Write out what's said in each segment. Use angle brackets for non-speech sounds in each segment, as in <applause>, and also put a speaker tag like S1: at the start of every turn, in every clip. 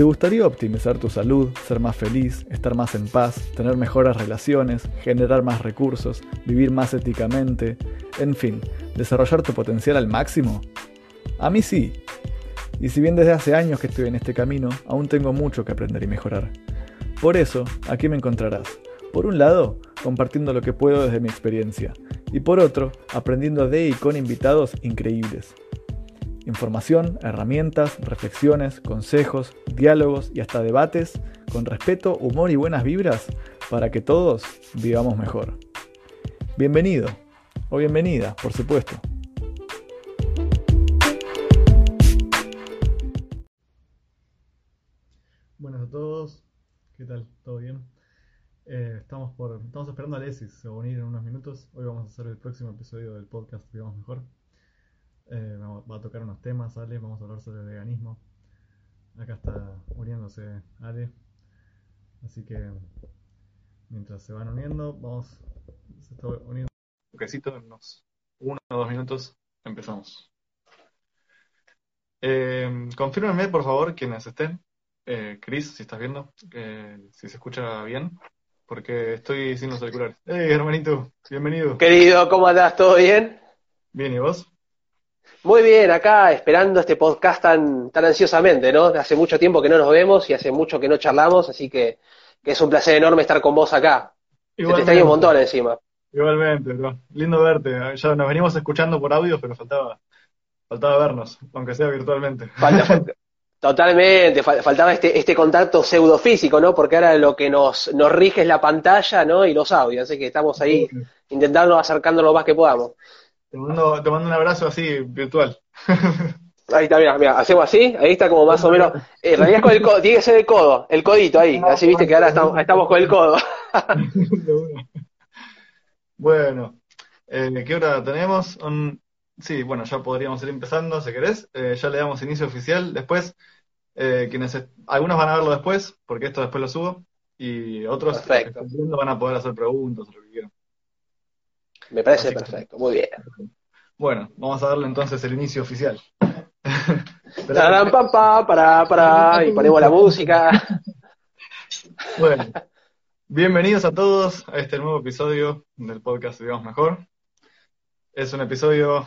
S1: ¿Te gustaría optimizar tu salud, ser más feliz, estar más en paz, tener mejores relaciones, generar más recursos, vivir más éticamente, en fin, desarrollar tu potencial al máximo? A mí sí. Y si bien desde hace años que estoy en este camino, aún tengo mucho que aprender y mejorar. Por eso, aquí me encontrarás. Por un lado, compartiendo lo que puedo desde mi experiencia, y por otro, aprendiendo de y con invitados increíbles. Información, herramientas, reflexiones, consejos, diálogos y hasta debates con respeto, humor y buenas vibras para que todos vivamos mejor. Bienvenido o bienvenida, por supuesto. Buenas a todos, ¿qué tal? ¿Todo bien? Eh, estamos, por, estamos esperando a Alexis, se va a unir en unos minutos. Hoy vamos a hacer el próximo episodio del podcast Vivamos Mejor. Eh, va a tocar unos temas, Ale, vamos a hablar sobre el veganismo. Acá está uniéndose Ale. Así que mientras se van uniendo, vamos, se está uniendo un poquecito, en unos uno o dos minutos empezamos. Eh, confírmenme, por favor, quienes estén. Eh, Chris, si estás viendo, eh, si se escucha bien, porque estoy sin los auriculares. ¡Hey, hermanito! Bienvenido.
S2: Querido, ¿cómo andás? ¿Todo bien?
S1: Bien, ¿y vos?
S2: Muy bien, acá esperando este podcast tan, tan ansiosamente, ¿no? Hace mucho tiempo que no nos vemos y hace mucho que no charlamos, así que, que es un placer enorme estar con vos acá. Se te extraña un montón encima.
S1: Igualmente, bro. Lindo verte. Ya nos venimos escuchando por audio, pero faltaba, faltaba vernos, aunque sea virtualmente.
S2: Falta, <laughs> totalmente, faltaba este, este contacto pseudofísico, ¿no? Porque ahora lo que nos, nos rige es la pantalla, ¿no? Y los audios, así que estamos ahí intentando acercándonos lo más que podamos.
S1: Te mando, te mando un abrazo así, virtual. <laughs>
S2: Ahí está, mira, mira, hacemos así, ahí está como más o menos. Eh, en realidad con el codo, tiene que ser el codo, el codito ahí, así viste que ahora estamos, con el codo. <laughs>
S1: bueno, eh, ¿qué hora tenemos? sí, bueno, ya podríamos ir empezando, si querés. Eh, ya le damos inicio oficial. Después, quienes algunos van a verlo después, porque esto después lo subo, y otros que van a poder hacer preguntas o lo que quieran.
S2: Me parece perfecto, muy bien.
S1: Bueno, vamos a darle entonces el inicio oficial.
S2: pa, para, para, y ponemos la música.
S1: Bueno, bienvenidos a todos a este nuevo episodio del podcast Vivamos Mejor. Es un episodio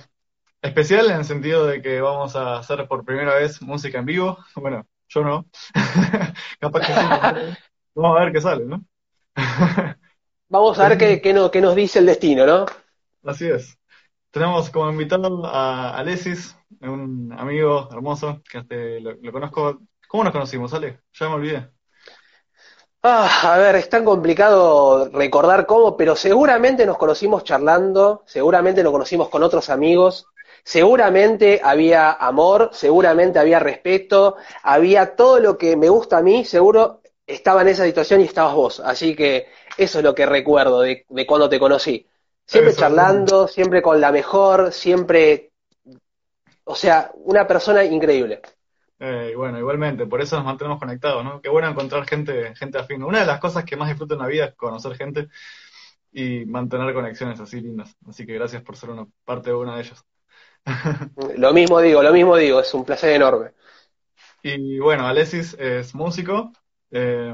S1: especial en el sentido de que vamos a hacer por primera vez música en vivo. Bueno, yo no. <laughs> Capaz que sí. Vamos a ver qué sale, ¿no? <laughs>
S2: Vamos a ver qué, qué, no, qué nos dice el destino, ¿no?
S1: Así es. Tenemos como invitado a Alexis, un amigo hermoso que hasta lo, conozco. ¿Cómo nos conocimos, Ale? Ya me olvidé.
S2: Ah, a ver, es tan complicado recordar cómo, pero seguramente nos conocimos charlando, seguramente nos conocimos con otros amigos, seguramente había amor, seguramente había respeto, había todo lo que me gusta a mí, seguro estaba en esa situación y estabas vos. Así que eso es lo que recuerdo de, cuando te conocí. Siempre charlando, siempre con la mejor, siempre. O sea, una persona increíble.
S1: Eh, bueno, igualmente, por eso nos mantenemos conectados, ¿no? Qué bueno encontrar gente, gente afín. Una de las cosas que más disfruto en la vida es conocer gente y mantener conexiones así lindas. Así que gracias por ser una parte de una de ellas. <laughs>
S2: lo mismo digo, lo mismo digo, es un placer enorme.
S1: Y bueno, Alexis es músico, eh,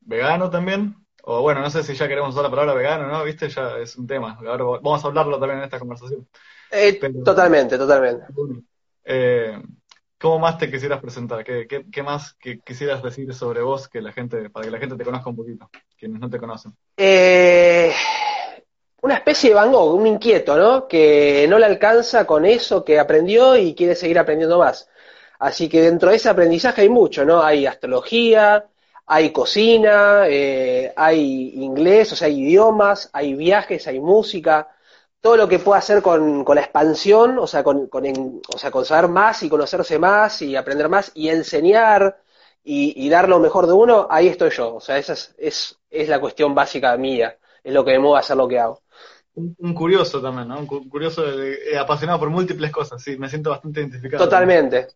S1: vegano también, o bueno, no sé si ya queremos usar la palabra vegano, ¿no? ¿Viste? Ya es un tema. Ahora vamos a hablarlo también en esta conversación.
S2: Eh, totalmente, totalmente.
S1: Eh, ¿Cómo más te quisieras presentar? ¿Qué, qué, más quisieras decir sobre vos que la gente, para que la gente te conozca un poquito, quienes no te conocen?
S2: Eh, una especie de Van Gogh, un inquieto, ¿no? Que no le alcanza con eso que aprendió y quiere seguir aprendiendo más. Así que dentro de ese aprendizaje hay mucho, ¿no? Hay astrología, hay cocina, eh, hay inglés, o sea, hay idiomas, hay viajes, hay música, todo lo que pueda hacer con, con la expansión, o sea, con, con o sea, con saber más y conocerse más y aprender más y enseñar y, dar lo mejor de uno, ahí estoy yo. O sea, esa es, es, es la cuestión básica mía, es lo que me mueve a hacer lo que hago.
S1: Un, curioso también, ¿no? Un curioso eh, apasionado por múltiples cosas, sí, me siento bastante identificado.
S2: Totalmente,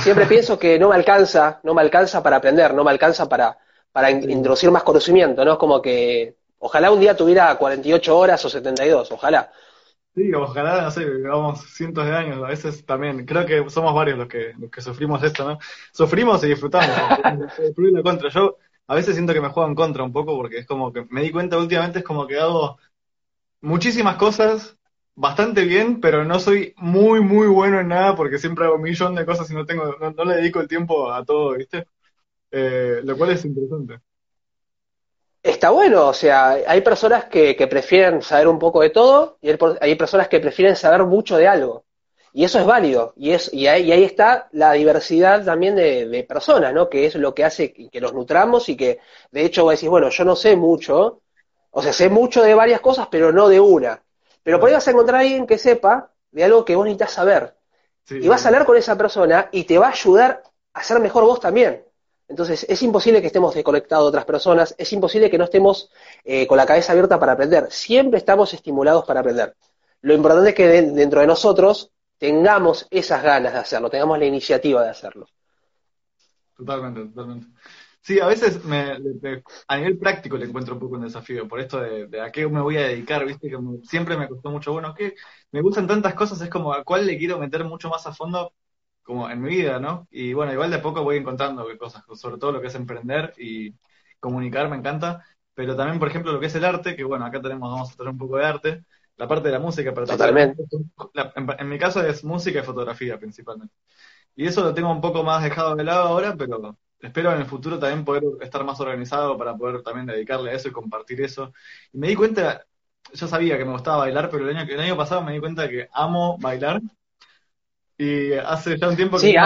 S2: siempre pienso que no me alcanza, no me alcanza para aprender, no me alcanza para, para introducir más conocimiento, ¿no? Es como que ojalá un día tuviera 48 horas o 72, ojalá.
S1: Sí, ojalá, no sé, vivamos cientos de años, a veces también, creo que somos varios los que, los que sufrimos esto, ¿no? Sufrimos y disfrutamos, <laughs> la contra. Yo a veces siento que me juego en contra un poco porque es como que me di cuenta últimamente, es como que hago muchísimas cosas bastante bien, pero no soy muy, muy bueno en nada porque siempre hago un millón de cosas y no tengo, no, le dedico el tiempo a todo, ¿viste? Eh, lo cual es interesante.
S2: Está bueno, o sea, hay personas que, prefieren saber un poco de todo y hay, personas que prefieren saber mucho de algo. Y eso es válido. Y, es, y, ahí, está la diversidad también de, personas, ¿no? Que es lo que hace que nos nutramos y que, de hecho, vos decís, bueno, yo no sé mucho, o sea, sé mucho de varias cosas, pero no de una. Pero por ahí vas a encontrar a alguien que sepa de algo que vos necesitas saber. y vas a hablar con esa persona y te va a ayudar a ser mejor vos también. Entonces, es imposible que estemos desconectados de otras personas, es imposible que no estemos eh, con la cabeza abierta para aprender. Siempre estamos estimulados para aprender. Lo importante es que dentro de nosotros tengamos esas ganas de hacerlo, tengamos la iniciativa de hacerlo.
S1: Totalmente, totalmente. Sí, a veces me, a nivel práctico le encuentro un poco un desafío, por esto de, a qué me voy a dedicar, viste, que siempre me costó mucho, bueno, que me gustan tantas cosas, es como a cuál le quiero meter mucho más a fondo como en mi vida, ¿no? Y bueno, igual de a poco voy encontrando cosas, sobre todo lo que es emprender y comunicar, me encanta, pero también, por ejemplo, lo que es el arte, que bueno, acá tenemos, vamos a tener un poco de arte, la parte de la música, pero
S2: Totalmente.
S1: en, mi caso es música y fotografía principalmente. Y eso lo tengo un poco más dejado de lado ahora, pero espero en el futuro también poder estar más organizado para poder también dedicarle a eso y compartir eso. Y me di cuenta, yo sabía que me gustaba bailar, pero el año, el año pasado me di cuenta que amo bailar y hace ya un tiempo que...
S2: Sí,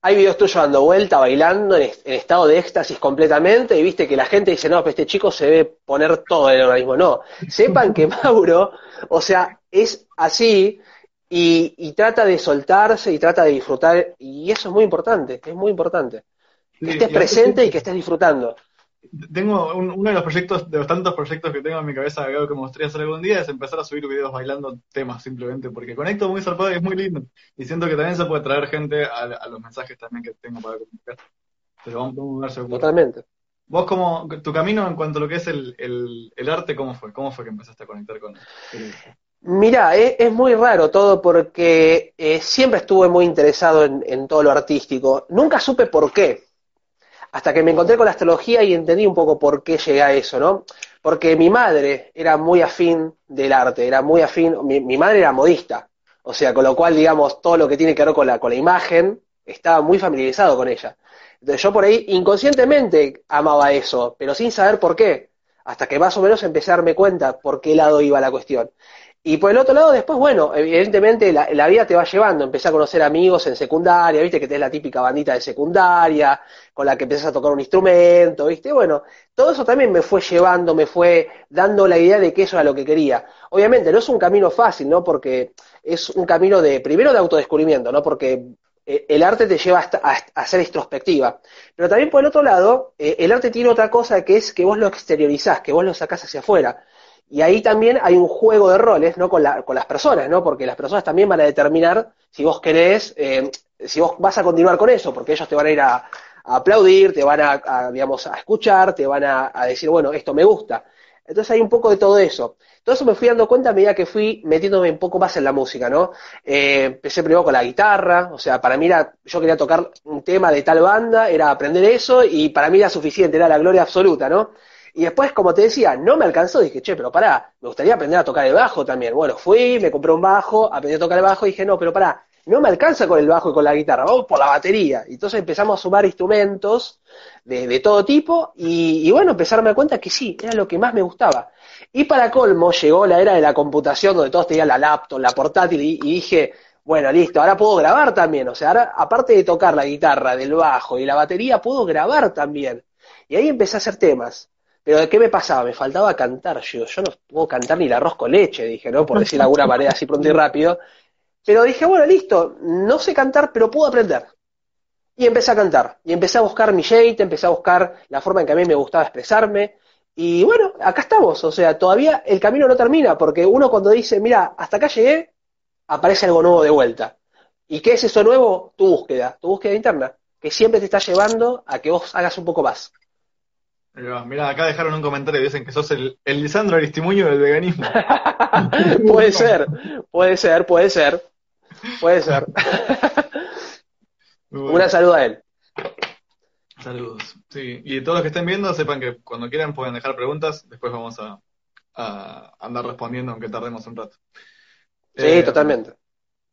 S2: hay videos tuyos dando vuelta, bailando, en, estado de éxtasis completamente, y viste que la gente dice, no, pues este chico se debe poner todo en el organismo. No, sepan que <laughs> Mauro, o sea, es así, y, trata de soltarse y trata de disfrutar, y eso es muy importante, es muy importante. que estés presente y que estés disfrutando
S1: tengo uno de los proyectos, de los tantos proyectos que tengo en mi cabeza que me gustaría hacer algún día es empezar a subir videos bailando temas simplemente, porque conecto muy zarpado y es muy lindo. Y siento que también se puede traer gente a, los mensajes también que tengo para comunicar. Pero vamos, a ver seguro.
S2: Totalmente.
S1: Vos como, tu camino en cuanto a lo que es el, el, arte, ¿cómo fue? ¿Cómo fue que empezaste a conectar con él?
S2: Mira, es, muy raro todo porque eh, siempre estuve muy interesado en, todo lo artístico. Nunca supe por qué hasta que me encontré con la astrología y entendí un poco por qué llegué a eso, ¿no? Porque mi madre era muy afín del arte, era muy afín, mi, madre era modista, o sea, con lo cual, digamos, todo lo que tiene que ver con la, con la imagen, estaba muy familiarizado con ella. Entonces yo por ahí inconscientemente amaba eso, pero sin saber por qué, hasta que más o menos empecé a darme cuenta por qué lado iba la cuestión. Y por el otro lado, después, bueno, evidentemente la, vida te va llevando. Empecé a conocer amigos en secundaria, viste que tenés la típica bandita de secundaria, con la que empezás a tocar un instrumento, viste. Bueno, todo eso también me fue llevando, me fue dando la idea de que eso era lo que quería. Obviamente, no es un camino fácil, ¿no? Porque es un camino de, primero de autodescubrimiento, ¿no? Porque eh, el arte te lleva a, ser introspectiva. Pero también por el otro lado, eh, el arte tiene otra cosa que es que vos lo exteriorizás, que vos lo sacás hacia afuera. Y ahí también hay un juego de roles, ¿no? Con, la, con las personas, ¿no? Porque las personas también van a determinar si vos querés, eh, si vos vas a continuar con eso, porque ellos te van a ir a, aplaudir, te van a, digamos, a escuchar, te van a, decir, bueno, esto me gusta. Entonces hay un poco de todo eso. Todo eso me fui dando cuenta a medida que fui metiéndome un poco más en la música, ¿no? Eh, empecé primero con la guitarra, o sea, para mí era, yo quería tocar un tema de tal banda, era aprender eso y para mí era suficiente, era la gloria absoluta, ¿no? Y después, como te decía, no me alcanzó, dije, che, pero pará, me gustaría aprender a tocar el bajo también. Bueno, fui, me compré un bajo, aprendí a tocar el bajo y dije, no, pero pará, no me alcanza con el bajo y con la guitarra, vamos por la batería. Y entonces empezamos a sumar instrumentos de, todo tipo y, bueno, empezar a dar cuenta que sí, era lo que más me gustaba. Y para colmo llegó la era de la computación donde todos tenían la laptop, la portátil y, y dije, bueno, listo, ahora puedo grabar también. O sea, ahora aparte de tocar la guitarra, del bajo y la batería, puedo grabar también. Y ahí empecé a hacer temas. Pero ¿de qué me pasaba? Me faltaba cantar. Yo, yo no puedo cantar ni el arroz con leche, dije, ¿no? Por decir alguna manera así pronto y rápido. Pero dije, bueno, listo, no sé cantar, pero puedo aprender. Y empecé a cantar. Y empecé a buscar mi jeite, empecé a buscar la forma en que a mí me gustaba expresarme. Y bueno, acá estamos. O sea, todavía el camino no termina, porque uno cuando dice, mira, hasta acá llegué, aparece algo nuevo de vuelta. ¿Y qué es eso nuevo? Tu búsqueda, tu búsqueda interna, que siempre te está llevando a que vos hagas un poco más.
S1: Mira, acá dejaron un comentario y dicen que sos el, el Lisandro Aristimuño del veganismo. <laughs>
S2: puede ser, puede ser, puede ser. Puede ser. <laughs> Una saludo a él.
S1: Saludos. Sí, y todos los que estén viendo sepan que cuando quieran pueden dejar preguntas, después vamos a, andar respondiendo aunque tardemos un rato.
S2: Sí, eh, totalmente.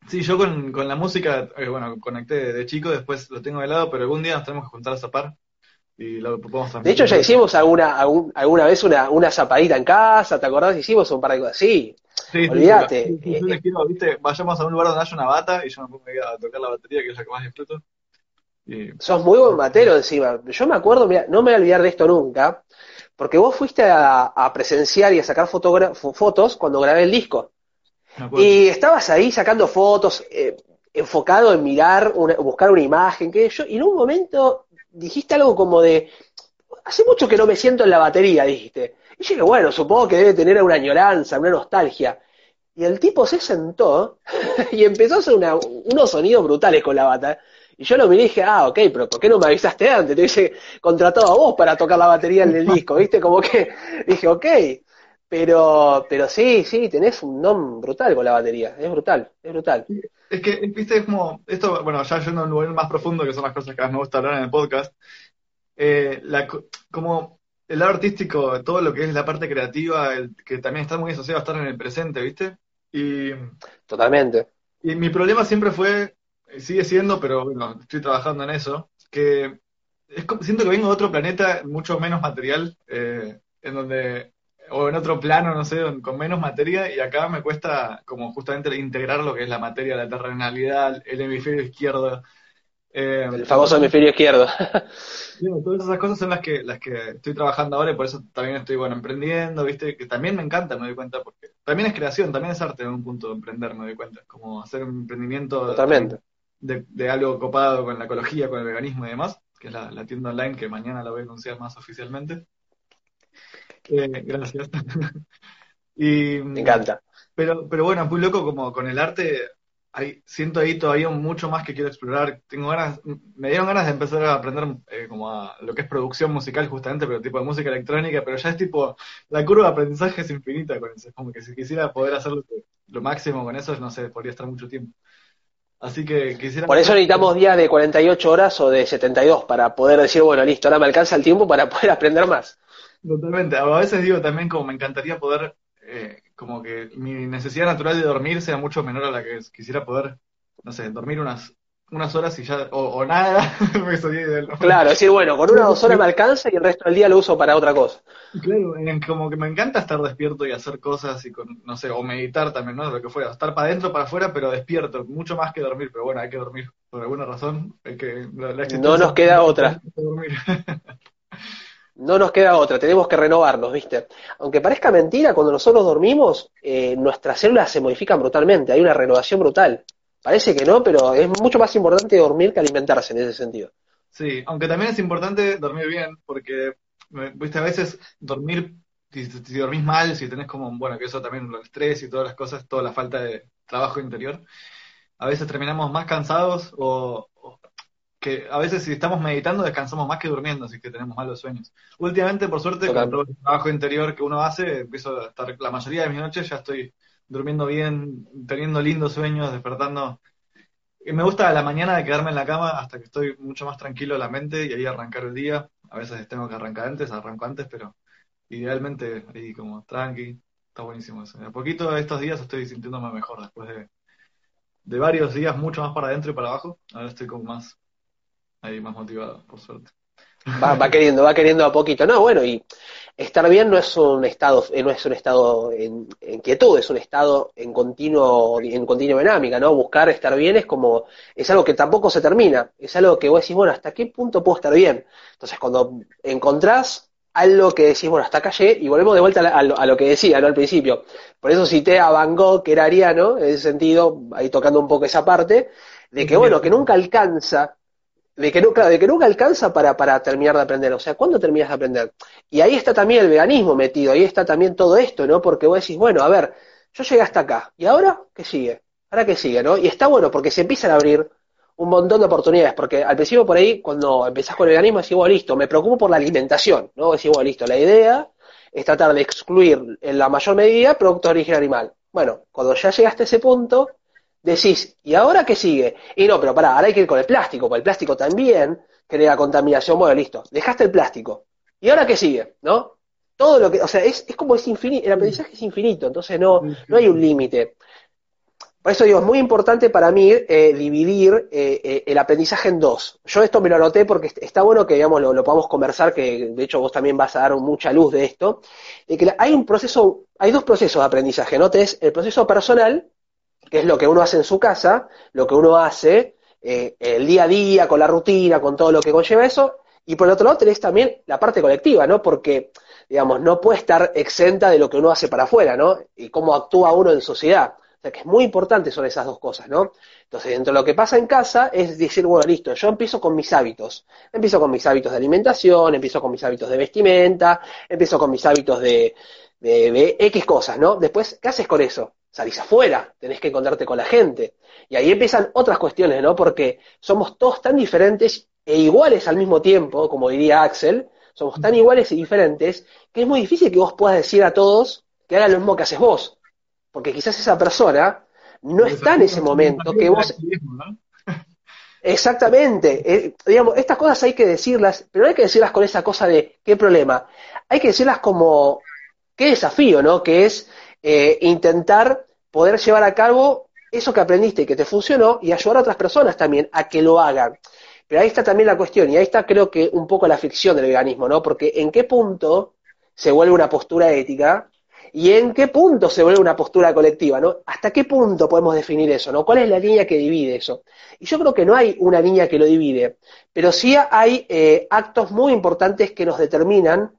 S1: Sí, yo con, con la música, eh, bueno, conecté de chico, después lo tengo de lado, pero algún día nos tenemos que juntar a zapar y lo podemos
S2: De hecho, ya hicimos alguna, alguna vez una, una zapadita en casa, ¿te acordás? Hicimos un par de cosas. Sí, sí olvídate.
S1: Sí, yo les quiero, viste, vayamos a un lugar donde haya una bata y yo me pongo a tocar la batería, que es la que más disfruto.
S2: Sos muy buen batero encima. Yo me acuerdo, mira, no me voy a olvidar de esto nunca, porque vos fuiste a, presenciar y a sacar fotos cuando grabé el disco. Y estabas ahí sacando fotos, eh, enfocado en mirar, buscar una imagen, que yo, y en un momento dijiste algo como de, hace mucho que no me siento en la batería, dijiste. Y yo dije, bueno, supongo que debe tener una añoranza, una nostalgia. Y el tipo se sentó <laughs> y empezó a hacer unos sonidos brutales con la bata. Y yo lo miré y dije, ah, ok, pero ¿por qué no me avisaste antes? Te hubiese contratado a vos para tocar la batería en el disco, ¿viste? Como que <laughs> dije, ok. Pero, pero sí, sí, tenés un nombre brutal con la batería. Es brutal, es brutal.
S1: Es que, viste, es como, esto, bueno, ya yendo a un lugar más profundo, que son las cosas que más me gusta hablar en el podcast, eh, la, como el lado artístico, todo lo que es la parte creativa, el, que también está muy asociado a estar en el presente, ¿viste? Y,
S2: Totalmente.
S1: Y mi problema siempre fue sigue siendo, pero bueno, estoy trabajando en eso, que es, siento que vengo de otro planeta mucho menos material, eh, en donde, o en otro plano, no sé, con menos materia, y acá me cuesta como justamente integrar lo que es la materia, la terrenalidad, el hemisferio izquierdo.
S2: Eh, el famoso hemisferio izquierdo. <laughs>
S1: todas esas cosas son las que, las que estoy trabajando ahora y por eso también estoy, bueno, emprendiendo, ¿viste? Que también me encanta, me doy cuenta, porque también es creación, también es arte en un punto de emprender, me doy cuenta. Como hacer un emprendimiento.
S2: Totalmente
S1: de, algo copado con la ecología, con el veganismo y demás, que es la, tienda online que mañana la voy a anunciar más oficialmente. Eh, gracias. <laughs>
S2: y, Me encanta.
S1: Pero, pero bueno, muy loco como con el arte, hay, siento ahí todavía mucho más que quiero explorar. Tengo ganas, me dieron ganas de empezar a aprender eh, como a lo que es producción musical justamente, pero tipo de música electrónica, pero ya es tipo, la curva de aprendizaje es infinita con eso. Es como que si quisiera poder hacer lo máximo con eso, no sé, podría estar mucho tiempo. Así que quisiera...
S2: Por eso necesitamos días de 48 horas o de 72 para poder decir, bueno, listo, ahora me alcanza el tiempo para poder aprender más.
S1: Totalmente. A veces digo también como me encantaría poder, eh, como que mi necesidad natural de dormir sea mucho menor a la que quisiera poder, no sé, dormir unas unas horas y ya, o, nada, <laughs>
S2: Claro, decir, bueno, con una o dos horas me alcanza y el resto del día lo uso para otra cosa.
S1: Claro, como que me encanta estar despierto y hacer cosas y con, no sé, o meditar también, ¿no? Lo que fuera, estar para adentro, para afuera, pero despierto, mucho más que dormir, pero bueno, hay que dormir, por alguna razón, que
S2: No nos queda otra. <laughs> no nos queda otra, tenemos que renovarnos, ¿viste? Aunque parezca mentira, cuando nosotros dormimos, eh, nuestras células se modifican brutalmente, hay una renovación brutal. Parece que no, pero es mucho más importante dormir que alimentarse en ese sentido.
S1: Sí, aunque también es importante dormir bien, porque, viste, a veces dormir, si, dormís mal, si tenés como, bueno, que eso también, el estrés y todas las cosas, toda la falta de trabajo interior, a veces terminamos más cansados o, que a veces si estamos meditando descansamos más que durmiendo, así que tenemos malos sueños. Últimamente, por suerte, con todo el trabajo interior que uno hace, empiezo a estar, la mayoría de mis noches ya estoy durmiendo bien, teniendo lindos sueños, despertando. Y me gusta a la mañana de quedarme en la cama hasta que estoy mucho más tranquilo en la mente y ahí arrancar el día. A veces tengo que arrancar antes, arranco antes, pero idealmente ahí como tranqui, está buenísimo eso. a poquito estos días estoy sintiéndome mejor después de, de varios días mucho más para adentro y para abajo. Ahora estoy como más ahí más motivado, por suerte.
S2: Va, va queriendo, va queriendo a poquito. No, bueno, y estar bien no es un estado, eh, no es un estado en, quietud, es un estado en continuo, en continua dinámica, ¿no? Buscar estar bien es como, es algo que tampoco se termina, es algo que vos decís, bueno, ¿hasta qué punto puedo estar bien? Entonces, cuando encontrás algo que decís, bueno, hasta acá y volvemos de vuelta a lo, a lo, que decía, ¿no? Al principio. Por eso cité a Van Gogh, que era ariano, en ese sentido, ahí tocando un poco esa parte, de que, bueno, que nunca alcanza de que, nunca, de que nunca alcanza para, para terminar de aprender. O sea, ¿cuándo terminas de aprender? Y ahí está también el veganismo metido, ahí está también todo esto, ¿no? Porque vos decís, bueno, a ver, yo llegué hasta acá, ¿y ahora qué sigue? ¿Ahora qué sigue, no? Y está bueno porque se empiezan a abrir un montón de oportunidades, porque al principio por ahí, cuando empezás con el veganismo, decís, bueno, listo, me preocupo por la alimentación, ¿no? Decís, bueno, listo, la idea es tratar de excluir en la mayor medida productos de origen animal. Bueno, cuando ya llegaste a ese punto, decís, ¿y ahora qué sigue? Y no, pero pará, ahora hay que ir con el plástico, porque el plástico también crea contaminación. Bueno, listo, dejaste el plástico. ¿Y ahora qué sigue? ¿No? Todo lo que, o sea, es, es como es infinito, el aprendizaje es infinito, entonces no, no hay un límite. Por eso digo, es muy importante para mí eh, dividir eh, eh, el aprendizaje en dos. Yo esto me lo anoté porque está bueno que digamos lo, podamos conversar, que de hecho vos también vas a dar mucha luz de esto, de que hay un proceso, hay dos procesos de aprendizaje, ¿no? Tenés el proceso personal, que es lo que uno hace en su casa, lo que uno hace el día a día, con la rutina, con todo lo que conlleva eso, y por el otro lado tenés también la parte colectiva, ¿no? Porque, digamos, no puede estar exenta de lo que uno hace para afuera, ¿no? Y cómo actúa uno en sociedad que es muy importante son esas dos cosas, ¿no? Entonces, dentro de lo que pasa en casa es decir, bueno, listo, yo empiezo con mis hábitos. Empiezo con mis hábitos de alimentación, empiezo con mis hábitos de vestimenta, empiezo con mis hábitos de, de, X cosas, ¿no? Después, ¿qué haces con eso? Salís afuera, tenés que encontrarte con la gente. Y ahí empiezan otras cuestiones, ¿no? Porque somos todos tan diferentes e iguales al mismo tiempo, como diría Axel, somos tan iguales y diferentes, que es muy difícil que vos puedas decir a todos que hagan lo mismo que haces vos porque quizás esa persona no está en ese momento que vos... <laughs> Exactamente, eh, digamos, estas cosas hay que decirlas, pero no hay que decirlas con esa cosa de qué problema, hay que decirlas como qué desafío, ¿no? Que es eh, intentar poder llevar a cabo eso que aprendiste y que te funcionó y ayudar a otras personas también a que lo hagan. Pero ahí está también la cuestión, y ahí está creo que un poco la ficción del veganismo, ¿no? Porque en qué punto se vuelve una postura ética y en qué punto se vuelve una postura colectiva, ¿no? ¿Hasta qué punto podemos definir eso, ¿no? ¿Cuál es la línea que divide eso? Y yo creo que no hay una línea que lo divide, pero sí hay eh, actos muy importantes que nos determinan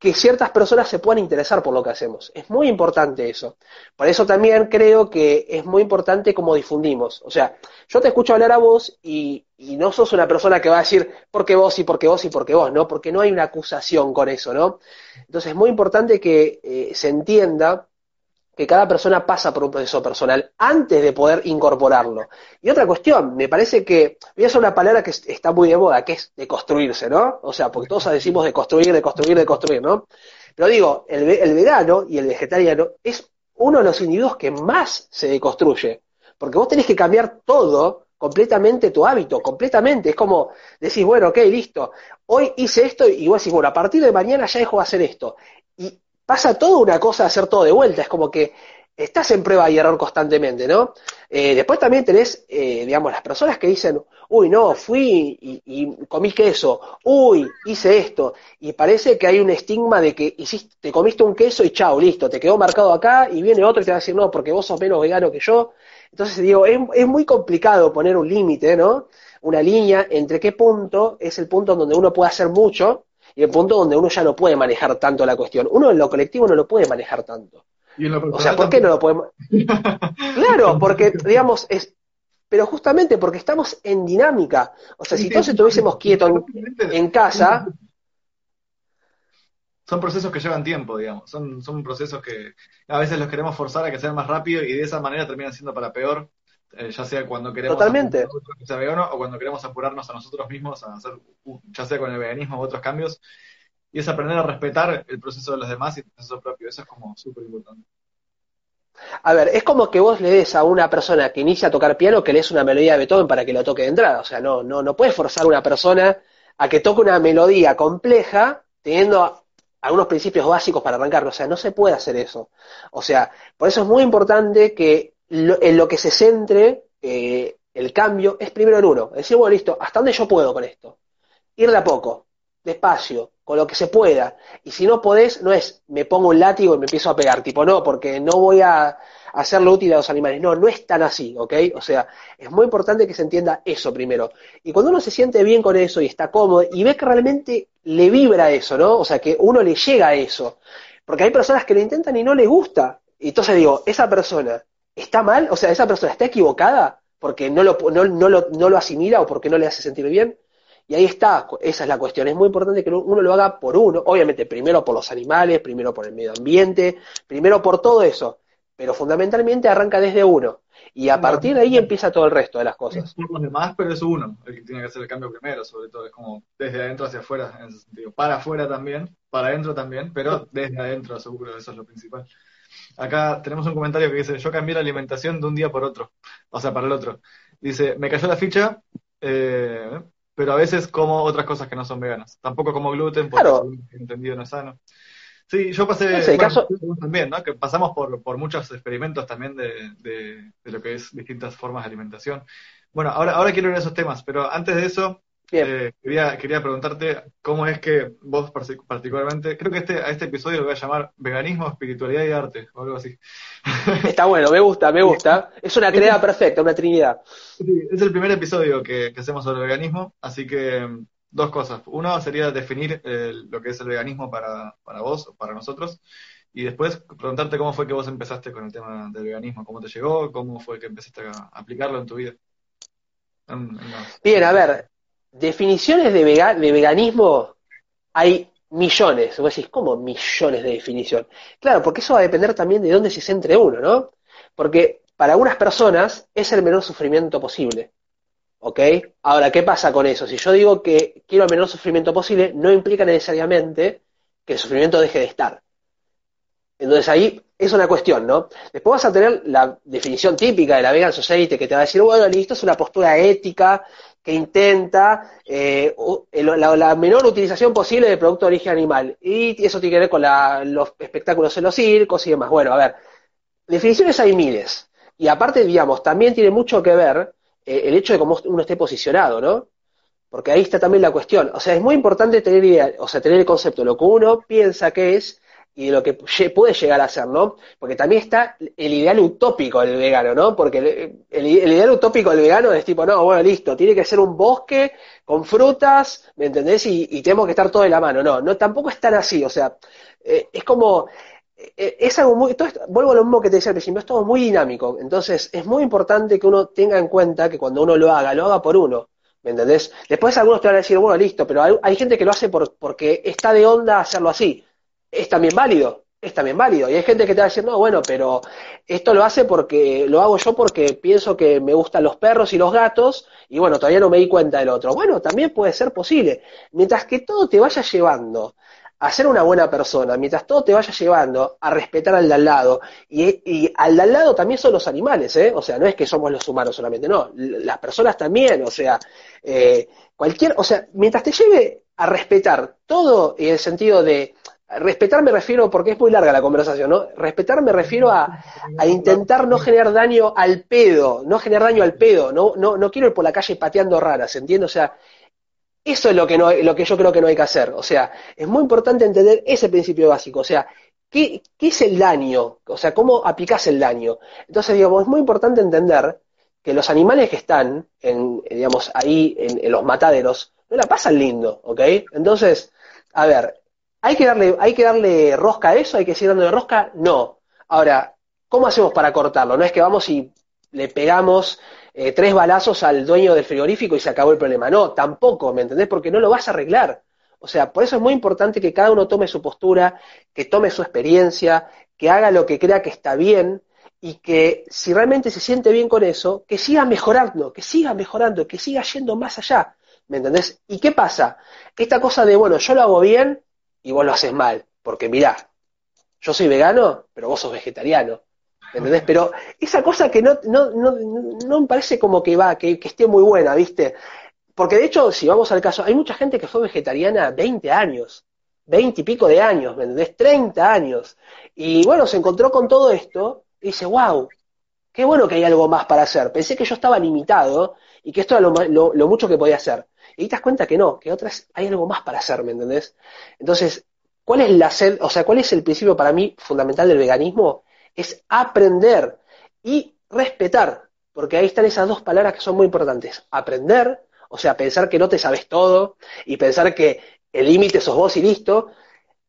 S2: que ciertas personas se puedan interesar por lo que hacemos. Es muy importante eso. Por eso también creo que es muy importante cómo difundimos. O sea, yo te escucho hablar a vos y, no sos una persona que va a decir por qué vos y por qué vos y por qué vos, ¿no? Porque no hay una acusación con eso, ¿no? Entonces es muy importante que eh, se entienda que cada persona pasa por un proceso personal antes de poder incorporarlo. Y otra cuestión, me parece que, voy a usar una palabra que está muy de moda, que es de construirse, ¿no? O sea, porque todos decimos de construir, de construir, de construir, ¿no? Pero digo, el, el vegano y el vegetariano es uno de los individuos que más se deconstruye, porque vos tenés que cambiar todo completamente tu hábito, completamente. Es como decís, bueno, ok, listo, hoy hice esto y vos decís, bueno, a partir de mañana ya dejo de hacer esto. Pasa toda una cosa de hacer todo de vuelta, es como que estás en prueba y error constantemente, ¿no? Eh, después también tenés, eh, digamos, las personas que dicen, uy, no, fui y, comí queso, uy, hice esto, y parece que hay un estigma de que hiciste, te comiste un queso y chao, listo, te quedó marcado acá y viene otro y te va a decir, no, porque vos sos menos vegano que yo. Entonces, digo, es, es muy complicado poner un límite, ¿no? Una línea entre qué punto es el punto donde uno puede hacer mucho y el punto donde uno ya no puede manejar tanto la cuestión. Uno en lo colectivo no lo puede manejar tanto. o sea, ¿por qué no lo podemos? claro, porque, digamos, es. Pero justamente porque estamos en dinámica. O sea, si todos estuviésemos quietos en, casa.
S1: Son procesos que llevan tiempo, digamos. Son, son procesos que a veces los queremos forzar a que sean más rápido y de esa manera terminan siendo para peor eh, ya sea cuando queremos
S2: Totalmente.
S1: que sea vegano o cuando queremos apurarnos a nosotros mismos a hacer, ya sea con el veganismo u otros cambios, y es aprender a respetar el proceso de los demás y el proceso propio, eso es como súper importante.
S2: A ver, es como que vos le des a una persona que inicia a tocar piano que le des una melodía de Beethoven para que lo toque de entrada, o sea, no, no, no puedes forzar a una persona a que toque una melodía compleja teniendo algunos principios básicos para arrancarlo, o sea, no se puede hacer eso. O sea, por eso es muy importante que en lo que se centre eh, el cambio es primero en uno. Decir, bueno, listo, ¿hasta dónde yo puedo con esto? Ir de a poco, despacio, con lo que se pueda. Y si no podés, no es me pongo un látigo y me empiezo a pegar, tipo, no, porque no voy a hacerlo útil a los animales. No, no es tan así, ¿ok? O sea, es muy importante que se entienda eso primero. Y cuando uno se siente bien con eso y está cómodo y ve que realmente le vibra eso, ¿no? O sea, que uno le llega a eso. Porque hay personas que lo intentan y no les gusta. Y entonces digo, esa persona ¿Está mal? O sea, ¿esa persona está equivocada porque no lo, no, lo, no lo asimila o porque no le hace sentir bien? Y ahí está, esa es la cuestión. Es muy importante que uno lo haga por uno, obviamente primero por los animales, primero por el medio ambiente, primero por todo eso, pero fundamentalmente arranca desde uno. Y a partir de ahí empieza todo el resto de las cosas.
S1: Somos los demás, pero es uno el que tiene que hacer el cambio primero, sobre todo. Es como desde adentro hacia afuera, en ese sentido. Para afuera también, para adentro también, pero desde adentro, seguro, eso es lo principal. Acá tenemos un comentario que dice, yo cambié la alimentación de un día por otro, o sea, para el otro. Dice, me cayó la ficha, eh, pero a veces como otras cosas que no son veganas. Tampoco como gluten, porque
S2: Claro.
S1: entendido no es sano. Sí, yo pasé, bueno,
S2: caso-
S1: también, ¿no? Que pasamos por, por muchos experimentos también de, de, de lo que es distintas formas de alimentación. Bueno, ahora, ahora quiero ir a esos temas, pero antes de eso. Eh, quería, quería preguntarte cómo es que vos partic- particularmente, creo que este, a este episodio lo voy a llamar Veganismo, Espiritualidad y Arte, o algo así. <laughs>
S2: Está bueno, me gusta, me gusta. Es una trinidad perfecta, una trinidad.
S1: Es el primer episodio que, que hacemos sobre veganismo, así que mm, dos cosas. Uno sería definir eh, lo que es el veganismo para, para vos, para nosotros, y después preguntarte cómo fue que vos empezaste con el tema del veganismo, cómo te llegó, cómo fue que empezaste a aplicarlo en tu vida. En- en las-
S2: Bien, a ver, definiciones de, vega- de veganismo hay millones. Vos decís, ¿cómo millones de definición? Claro, porque eso va a depender también de dónde se centre uno, ¿no? Porque para algunas personas es el menor sufrimiento posible. ¿Ok? Ahora, ¿qué pasa con eso? Si yo digo que quiero el menor sufrimiento posible, no implica necesariamente que el sufrimiento deje de estar. Entonces ahí es una cuestión, ¿no? Después vas a tener la definición típica de la Vegan Society que te va a decir, bueno, listo, es una postura ética que intenta eh, la, la menor utilización posible de producto de origen animal. Y eso tiene que ver con la- los espectáculos en los circos y demás. Bueno, a ver, definiciones hay miles. Y aparte, digamos, también tiene mucho que ver eh, el hecho de cómo uno esté posicionado, ¿no? Porque ahí está también la cuestión. O sea, es muy importante tener idea, o sea, tener el concepto lo que uno piensa que es y de lo que puede llegar a ser, ¿no? Porque también está el ideal utópico del vegano, ¿no? Porque el, ideal utópico del vegano es tipo, no, bueno, listo, tiene que ser un bosque con frutas, ¿me entendés? Y, tenemos que estar todo de la mano. No, no, tampoco es tan así, o sea, eh, es como, eh, es algo muy, todo esto- vuelvo a lo mismo que te decía al principio, es todo muy dinámico, entonces es muy importante que uno tenga en cuenta que cuando uno lo haga, lo haga por uno. ¿Me entendés? Después algunos te van a decir, bueno, listo, pero hay, hay gente que lo hace por, porque está de onda hacerlo así. Es también válido, es también válido. Y hay gente que te va a decir, no, bueno, pero esto lo hace porque lo hago yo porque pienso que me gustan los perros y los gatos y bueno, todavía no me di cuenta del otro. Bueno, también puede ser posible. Mientras que todo te vaya llevando a ser una buena persona, mientras todo te vaya llevando a respetar al de al lado, y, al de al lado también son los animales, ¿eh? O sea, no es que somos los humanos solamente, no, las personas también, o sea, eh, cualquier, o sea, mientras te lleve a respetar todo en el sentido de, respetar me refiero, porque es muy larga la conversación, ¿no? Respetar me refiero a, intentar no generar daño al pedo, no generar daño al pedo, no, no, no quiero ir por la calle pateando raras, ¿entiendes? O sea, eso es lo que, no, lo que yo creo que no hay que hacer. O sea, es muy importante entender ese principio básico. O sea, ¿qué, qué es el daño? O sea, ¿cómo aplicás el daño? Entonces, digamos, es muy importante entender que los animales que están, en, digamos, ahí en, en los mataderos, no la pasan lindo, ¿ok? Entonces, a ver, ¿hay que darle, hay que darle rosca a eso? ¿Hay que seguir dándole rosca? No. Ahora, ¿cómo hacemos para cortarlo? No es que vamos y le pegamos eh, tres balazos al dueño del frigorífico y se acabó el problema. No, tampoco, ¿me entendés? Porque no lo vas a arreglar. O sea, por eso es muy importante que cada uno tome su postura, que tome su experiencia, que haga lo que crea que está bien y que si realmente se siente bien con eso, que siga mejorando, que siga mejorando, que siga yendo más allá. ¿Me entendés? ¿Y qué pasa? Esta cosa de, bueno, yo lo hago bien y vos lo haces mal. Porque mirá, yo soy vegano, pero vos sos vegetariano. ¿Me entendés? Pero esa cosa que no, no, no, no me parece como que va, que, que esté muy buena, ¿viste? Porque de hecho, si vamos al caso, hay mucha gente que fue vegetariana 20 años, 20 y pico de años, ¿me entendés? 30 años. Y bueno, se encontró con todo esto y dice, wow, qué bueno que hay algo más para hacer. Pensé que yo estaba limitado y que esto era lo- lo mucho que podía hacer. Y te das cuenta que no, que otras hay algo más para hacer, ¿me entendés? Entonces, ¿cuál es la o sea, cuál es el principio para mí fundamental del veganismo? Es aprender y respetar, porque ahí están esas dos palabras que son muy importantes. Aprender, o sea, pensar que no te sabes todo y pensar que el límite sos vos y listo,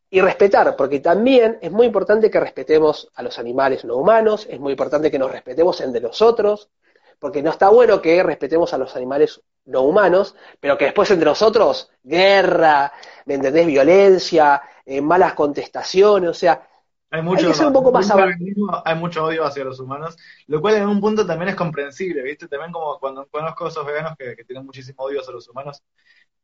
S2: y respetar, porque también es muy importante que respetemos a los animales no humanos, es muy importante que nos respetemos entre nosotros, porque no está bueno que respetemos a los animales no humanos, pero que después entre nosotros, guerra, ¿me entendés? Violencia, eh, malas contestaciones, o sea,
S1: Hay, mucho,
S2: que ser un poco más
S1: Hay mucho odio hacia los humanos, lo cual en un punto también es comprensible, ¿viste? También como cuando conozco a esos veganos que, que tienen muchísimo odio hacia los humanos,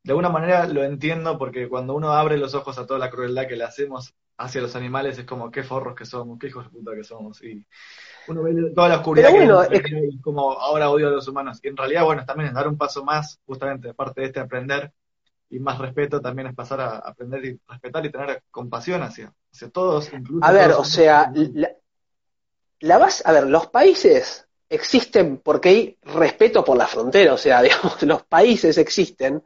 S1: de alguna manera lo entiendo porque cuando uno abre los ojos a toda la crueldad que le hacemos hacia los animales es como qué forros que somos, qué hijos de puta que somos. Y uno ve toda la oscuridad que como ahora odio a los humanos. Y en realidad, bueno, también es dar un paso más, justamente, aparte de este aprender y más respeto, también es pasar a aprender y respetar y tener compasión hacia, hacia todos.
S2: Incluso a ver, o sea, la, la base, a ver, los países existen porque hay respeto por la frontera, o sea, <laughs> digamos, los países existen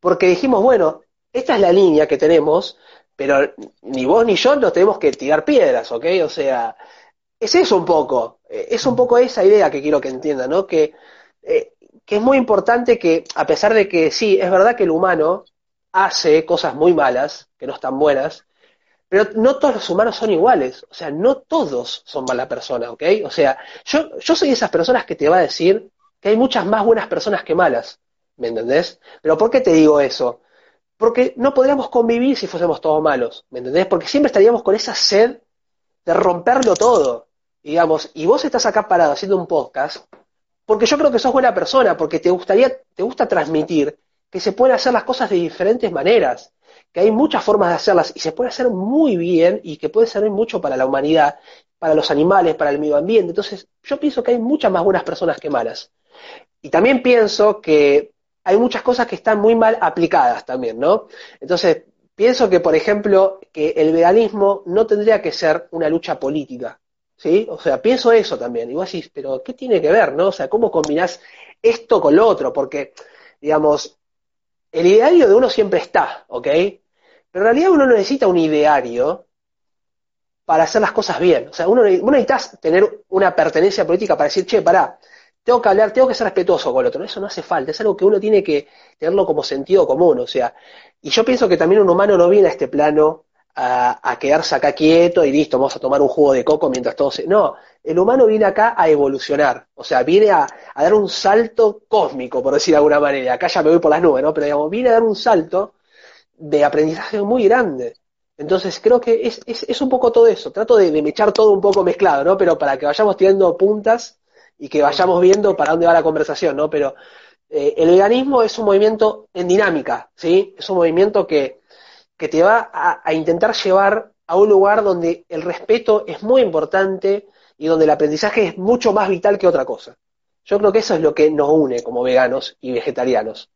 S2: porque dijimos, bueno, esta es la línea que tenemos, pero ni vos ni yo nos tenemos que tirar piedras, ¿ok? O sea, es eso un poco, eh, es un poco esa idea que quiero que entiendan, ¿no? Que, eh, que es muy importante que, a pesar de que sí, es verdad que el humano hace cosas muy malas, que no están buenas, pero no todos los humanos son iguales, o sea, no todos son mala persona, ¿ok? O sea, yo, yo soy de esas personas que te va a decir que hay muchas más buenas personas que malas, ¿me entendés? Pero ¿por qué te digo eso? Porque no podríamos convivir si fuésemos todos malos, ¿me entendés? Porque siempre estaríamos con esa sed de romperlo todo, digamos, y vos estás acá parado haciendo un podcast, porque yo creo que sos buena persona, porque te gustaría, te gusta transmitir que se pueden hacer las cosas de diferentes maneras, que hay muchas formas de hacerlas y se puede hacer muy bien y que puede servir mucho para la humanidad, para los animales, para el medio ambiente. Entonces, yo pienso que hay muchas más buenas personas que malas. Y también pienso que hay muchas cosas que están muy mal aplicadas también, ¿no? Entonces, pienso que, por ejemplo, que el veganismo no tendría que ser una lucha política, ¿sí? O sea, pienso eso también. Y vos decís, pero ¿qué tiene que ver, no? O sea, ¿cómo combinás esto con lo otro? Porque, digamos, el ideario de uno siempre está, ¿ok? Pero en realidad uno no necesita un ideario para hacer las cosas bien. O sea, uno, uno necesita tener una pertenencia política para decir, che, pará, tengo que hablar, tengo que ser respetuoso con el otro. Eso no hace falta, es algo que uno tiene que tenerlo como sentido común. O sea, y yo pienso que también un humano no viene a este plano a, quedarse acá quieto y listo, vamos a tomar un jugo de coco mientras todo se. No, el humano viene acá a evolucionar. O sea, viene a, dar un salto cósmico, por decir de alguna manera. Acá ya me voy por las nubes, ¿no? Pero digamos, viene a dar un salto de aprendizaje muy grande. Entonces creo que es, es, es un poco todo eso. Trato de, de echar todo un poco mezclado, ¿no? Pero para que vayamos tirando puntas y que vayamos viendo para dónde va la conversación, ¿no? Pero eh, el veganismo es un movimiento en dinámica, ¿sí? Es un movimiento que, que te va a, intentar llevar a un lugar donde el respeto es muy importante y donde el aprendizaje es mucho más vital que otra cosa. Yo creo que eso es lo que nos une como veganos y vegetarianos.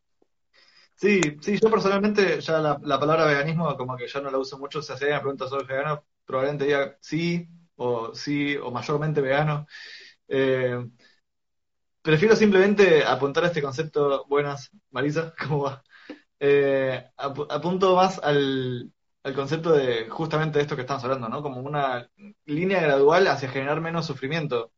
S1: Sí, sí, yo personalmente ya la, palabra veganismo como que ya no la uso mucho, si alguien me pregunta sobre vegano, probablemente diga sí o sí o mayormente vegano. Eh, prefiero simplemente apuntar a este concepto. Buenas, Marisa, <laughs> ¿cómo va? Eh, apunto más al, concepto de justamente esto que estamos hablando, ¿no? Como una línea gradual hacia generar menos sufrimiento.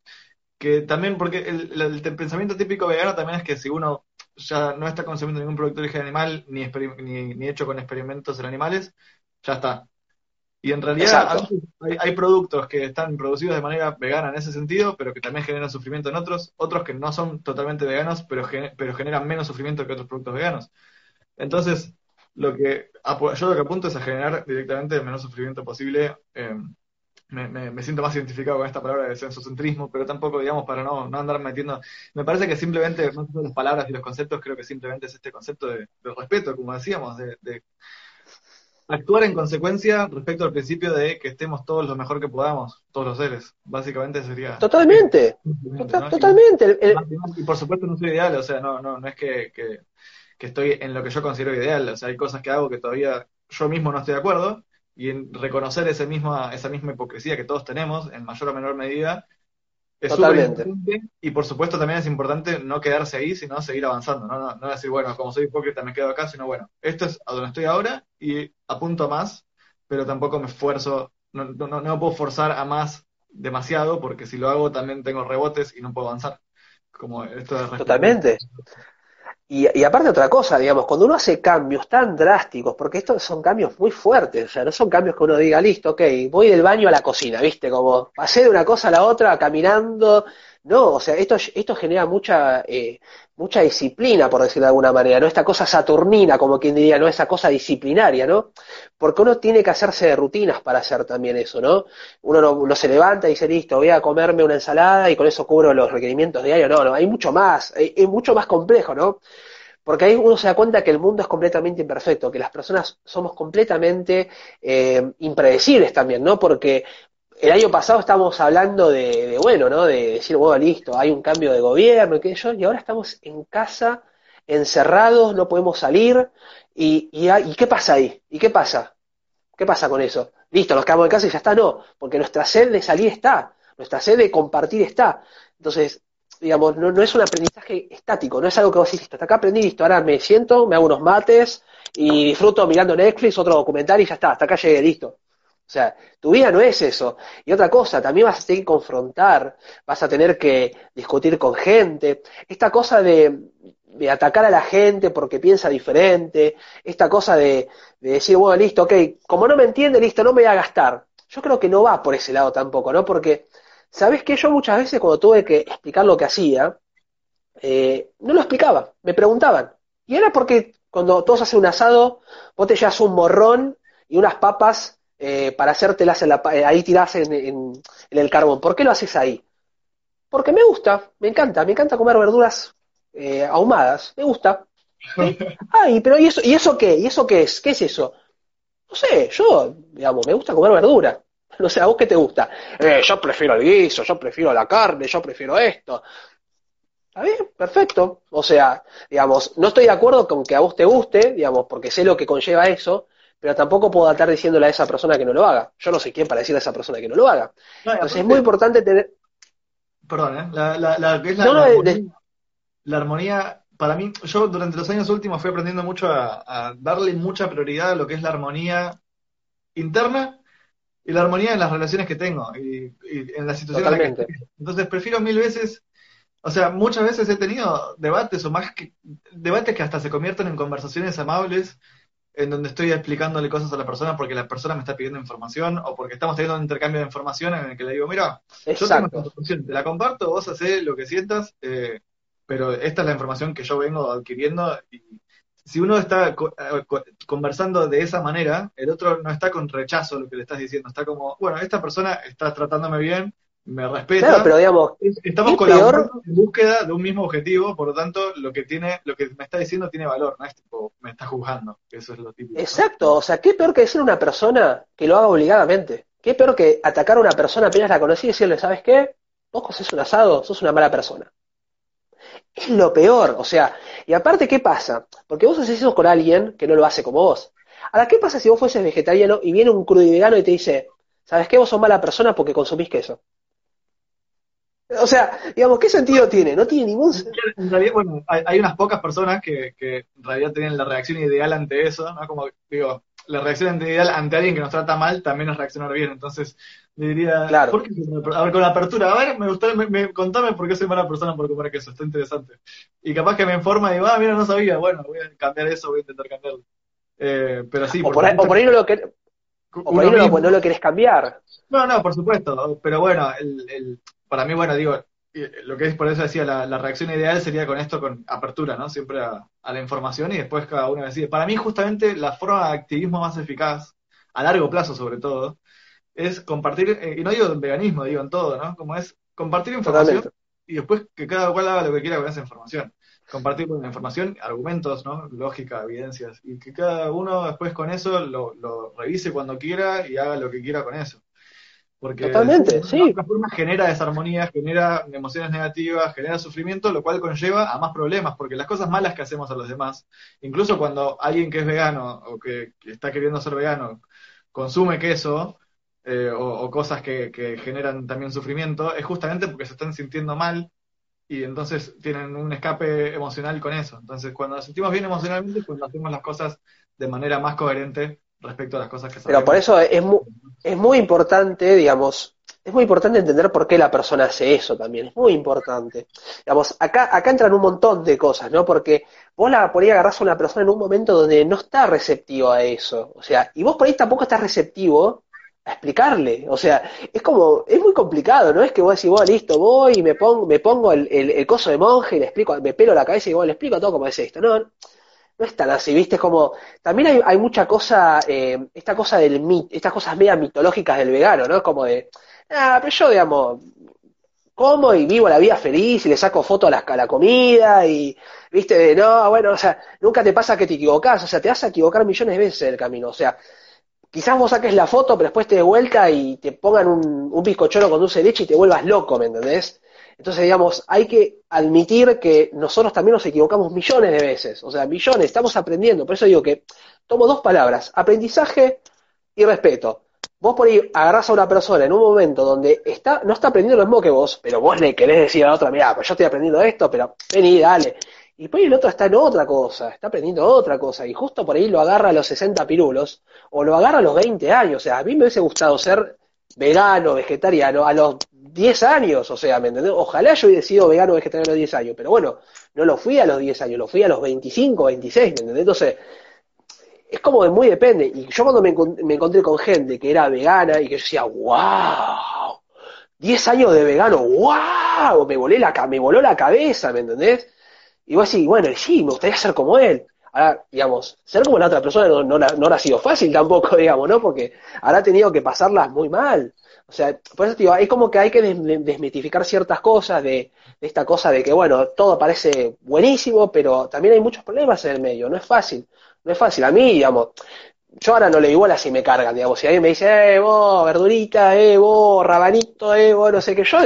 S1: Que también, porque el, pensamiento típico vegano también es que si uno ya no está consumiendo ningún producto de origen animal ni, ni, ni hecho con experimentos en animales, ya está. Y en realidad hay, productos que están producidos de manera vegana en ese sentido, pero que también generan sufrimiento en otros, otros que no son totalmente veganos, pero, pero generan menos sufrimiento que otros productos veganos. Entonces, lo que yo lo que apunto es a generar directamente el menor sufrimiento posible. Em, me, siento más identificado con esta palabra de sensocentrismo, pero tampoco, digamos, para no, andar metiendo. Me parece que simplemente, más las palabras y los conceptos, creo que simplemente es este concepto de, respeto, como decíamos, de actuar en consecuencia respecto al principio de que estemos todos lo mejor que podamos, todos los seres. Básicamente sería.
S2: Totalmente. <laughs> totalmente.
S1: Y por supuesto no soy ideal, o sea, no, no, no es que, que, estoy en lo que yo considero ideal. O sea, hay cosas que hago que todavía yo mismo no estoy de acuerdo. Y en reconocer ese misma, esa misma hipocresía que todos tenemos, en mayor o menor medida, es Totalmente. Y por supuesto también es importante no quedarse ahí, sino seguir avanzando. No, no, decir, bueno, como soy hipócrita me quedo acá, sino bueno, esto es a donde estoy ahora y apunto más, pero tampoco me esfuerzo, no, no, no puedo forzar a más demasiado, porque si lo hago también tengo rebotes y no puedo avanzar. Como esto de
S2: Totalmente. Y, aparte otra cosa, digamos, cuando uno hace cambios tan drásticos, porque estos son cambios muy fuertes, o sea, no son cambios que uno diga, listo, ok, voy del baño a la cocina, ¿viste? Como pasé de una cosa a la otra caminando, no, o sea, esto, esto genera mucha, eh, mucha disciplina, por decirlo de alguna manera, ¿no? Esta cosa saturnina, como quien diría, ¿no? Esa cosa disciplinaria, ¿no? Porque uno tiene que hacerse de rutinas para hacer también eso, ¿no? Uno no, se levanta y dice, listo, voy a comerme una ensalada y con eso cubro los requerimientos diarios. No, no, hay mucho más, es mucho más complejo, ¿no? Porque ahí uno se da cuenta que el mundo es completamente imperfecto, que las personas somos completamente eh, impredecibles también, ¿no? Porque el año pasado estábamos hablando de, bueno, ¿no? De decir, bueno, listo, hay un cambio de gobierno y qué yo, y ahora estamos en casa, encerrados, no podemos salir, y, y, qué pasa ahí? ¿Y qué pasa? ¿Qué pasa con eso? Listo, nos quedamos en casa y ya está, no, porque nuestra sed de salir está, nuestra sed de compartir está. Entonces, digamos, no, no es un aprendizaje estático, no es algo que vos decís, hasta acá aprendí, listo, ahora me siento, me hago unos mates y disfruto mirando Netflix, otro documental y ya está, hasta acá llegué, listo. O sea, tu vida no es eso. Y otra cosa, también vas a tener que confrontar, vas a tener que discutir con gente. Esta cosa de, de atacar a la gente porque piensa diferente, esta cosa de, de, decir, bueno, listo, ok, como no me entiende, listo, no me voy a gastar. Yo creo que no va por ese lado tampoco, ¿no? Porque, ¿sabes qué? Yo muchas veces cuando tuve que explicar lo que hacía, eh, no lo explicaba, me preguntaban. Y era porque cuando todos hacen un asado, vos te llevas un morrón y unas papas eh, para hacértelas en la, eh, ahí tirás en, en, el carbón. ¿Por qué lo haces ahí? Porque me gusta, me encanta, me encanta comer verduras eh, ahumadas, me gusta. <laughs> Ay, pero ¿y eso, ¿y eso qué? ¿Y eso qué es? ¿Qué es eso? No sé, yo, digamos, me gusta comer verdura. <laughs> No sé, ¿a vos qué te gusta? yo prefiero el guiso, yo prefiero la carne, yo prefiero esto. Está bien, perfecto. O sea, digamos, no estoy de acuerdo con que a vos te guste, digamos, porque sé lo que conlleva eso, pero tampoco puedo estar diciéndole a esa persona que no lo haga. Yo no sé quién para decirle a esa persona que no lo haga. Entonces es muy importante tener...
S1: Perdón, ¿eh? La, la, la, la, armonía, para mí, yo durante los años últimos fui aprendiendo mucho a, darle mucha prioridad a lo que es la armonía interna y la armonía en las relaciones que tengo y, en las situaciones en que Entonces prefiero mil veces, o sea, muchas veces he tenido debates o más que debates que hasta se convierten en conversaciones amables en donde estoy explicándole cosas a la persona porque la persona me está pidiendo información o porque estamos teniendo un intercambio de información en el que le digo, mira, yo tengo esta información, te la comparto, vos haces lo que sientas, eh, pero esta es la información que yo vengo adquiriendo y si uno está eh, conversando de esa manera, el otro no está con rechazo lo que le estás diciendo, está como, bueno, esta persona está tratándome bien, me respeta.
S2: Claro, pero digamos,
S1: estamos colaborando en búsqueda de un mismo objetivo, por lo tanto, lo que tiene, lo que me está diciendo tiene valor, no es tipo, me está juzgando, eso es lo típico.
S2: Exacto, o sea, qué peor que decir a una persona que lo haga obligadamente. Qué peor que atacar a una persona apenas la conocí y decirle, ¿sabes qué? Vos sos un asado, sos una mala persona. Es lo peor, o sea, y aparte, ¿qué pasa? Porque vos haces eso con alguien que no lo hace como vos. Ahora, ¿qué pasa si vos fueses vegetariano y viene un crudo y vegano y te dice, ¿sabes qué? Vos sos mala persona porque consumís queso. O sea, digamos, ¿qué sentido tiene? No tiene ningún sentido.
S1: En realidad, bueno, hay, unas pocas personas que, que, en realidad tienen la reacción ideal ante eso, ¿no? Como, digo, la reacción ideal ante alguien que nos trata mal también es reaccionar bien. Entonces, diría,
S2: claro.
S1: ¿por qué? A ver, con la apertura, a ver, me gustaría, me, contame por qué soy mala persona por comer queso, está interesante. Y capaz que me informa y digo, ah, mira, no sabía, bueno, voy a cambiar eso, voy a intentar cambiarlo. Eh, pero sí.
S2: O por, ahí, o por ahí no lo que... O por ahí no, no, lo querés cambiar.
S1: No, no, por supuesto. Pero bueno, el, el, para mí, bueno, digo, lo que es por eso decía, la, reacción ideal sería con esto, con apertura, ¿no? Siempre a, la información y después cada uno decide. Para mí, justamente, la forma de activismo más eficaz, a largo plazo sobre todo, es compartir, eh, y no digo en veganismo, digo en todo, ¿no? Como es compartir información y después que cada cual haga lo que quiera con esa información. Compartir con la información, argumentos, ¿no? Lógica, evidencias, y que cada uno después con eso lo, lo revise cuando quiera y haga lo que quiera con eso. Porque
S2: Totalmente, sí.
S1: forma genera desarmonía, genera emociones negativas, genera sufrimiento, lo cual conlleva a más problemas, porque las cosas malas que hacemos a los demás, incluso cuando alguien que es vegano o que, está queriendo ser vegano consume queso eh, o, cosas que, generan también sufrimiento, es justamente porque se están sintiendo mal y entonces tienen un escape emocional con eso. Entonces, cuando nos sentimos bien emocionalmente, cuando hacemos las cosas de manera más coherente respecto a las cosas que
S2: sabemos. Pero por eso es muy, es muy importante, digamos, es muy importante entender por qué la persona hace eso también, es muy importante. Digamos, acá, acá entran un montón de cosas, ¿no? Porque vos la por ahí agarrás a una persona en un momento donde no está receptivo a eso. O sea, y vos por ahí tampoco estás receptivo a explicarle. O sea, es como, es muy complicado, ¿no? Es que vos decís, bueno, listo, voy y me pongo, me pongo el, el, coso de monje y le explico, me pelo la cabeza y vos le explico todo como es esto. No, no es tan así, ¿viste? Es como, también hay, hay mucha cosa, eh, esta cosa del mit, estas cosas media mitológicas del vegano, ¿no? Como de, ah, pero yo, digamos, como y vivo la vida feliz y le saco foto a la, a la comida y, viste, de, no, bueno, o sea, nunca te pasa que te equivocás, o sea, te vas a equivocar millones de veces en el camino, o sea, quizás vos saques la foto, pero después te de vuelta y te pongan un, un bizcochuelo con dulce de leche y te vuelvas loco, ¿me entendés? Entonces, digamos, hay que admitir que nosotros también nos equivocamos millones de veces, o sea, millones, estamos aprendiendo. Por eso digo que tomo dos palabras, aprendizaje y respeto. Vos por ahí agarrás a una persona en un momento donde está, no está aprendiendo lo mismo que vos, pero vos le querés decir a la otra, mira, pues yo estoy aprendiendo esto, pero vení, dale. Y por ahí el otro está en otra cosa, está aprendiendo otra cosa, y justo por ahí lo agarra a los 60 pirulos, o lo agarra a los 20 años. O sea, a mí me hubiese gustado ser vegano, vegetariano, a los 10 años, o sea, ¿me entendés? Ojalá yo hubiera sido vegano o vegetariano a los 10 años, pero bueno, no lo fui a los 10 años, lo fui a los 25, 26, ¿me entendés? Entonces, es como de muy depende. Y yo cuando me, encontré con gente que era vegana y que yo decía, wow, 10 años de vegano, wow, me, volé la, me voló la cabeza, ¿me entendés? Y vos decís, bueno, sí, me gustaría ser como él. Ahora, digamos, ser como la otra persona no, no, no, ha sido fácil tampoco, <laughs> digamos, ¿no? Porque ahora ha tenido que pasarlas muy mal. O sea, por eso digo, es como que hay que desmitificar ciertas cosas de, esta cosa de que, bueno, todo parece buenísimo, pero también hay muchos problemas en el medio, no es fácil, no es fácil. A mí, digamos, yo ahora no le igual así me cargan, digamos, si alguien me dice, eh, vos, verdurita, eh, vos, rabanito, eh, vos, no sé qué, yo,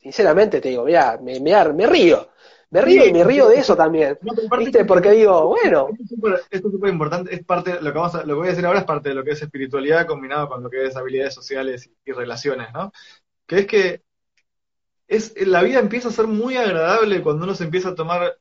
S2: sinceramente te digo, mira, me, me río. Me río y me río de eso también. ¿Viste? Porque digo, bueno.
S1: Esto es súper importante, es parte, lo que, vamos a, lo que voy a decir ahora es parte de lo que es espiritualidad combinado con lo que es habilidades sociales y, relaciones, ¿no? Que es que es, la vida empieza a ser muy agradable cuando uno se empieza a tomar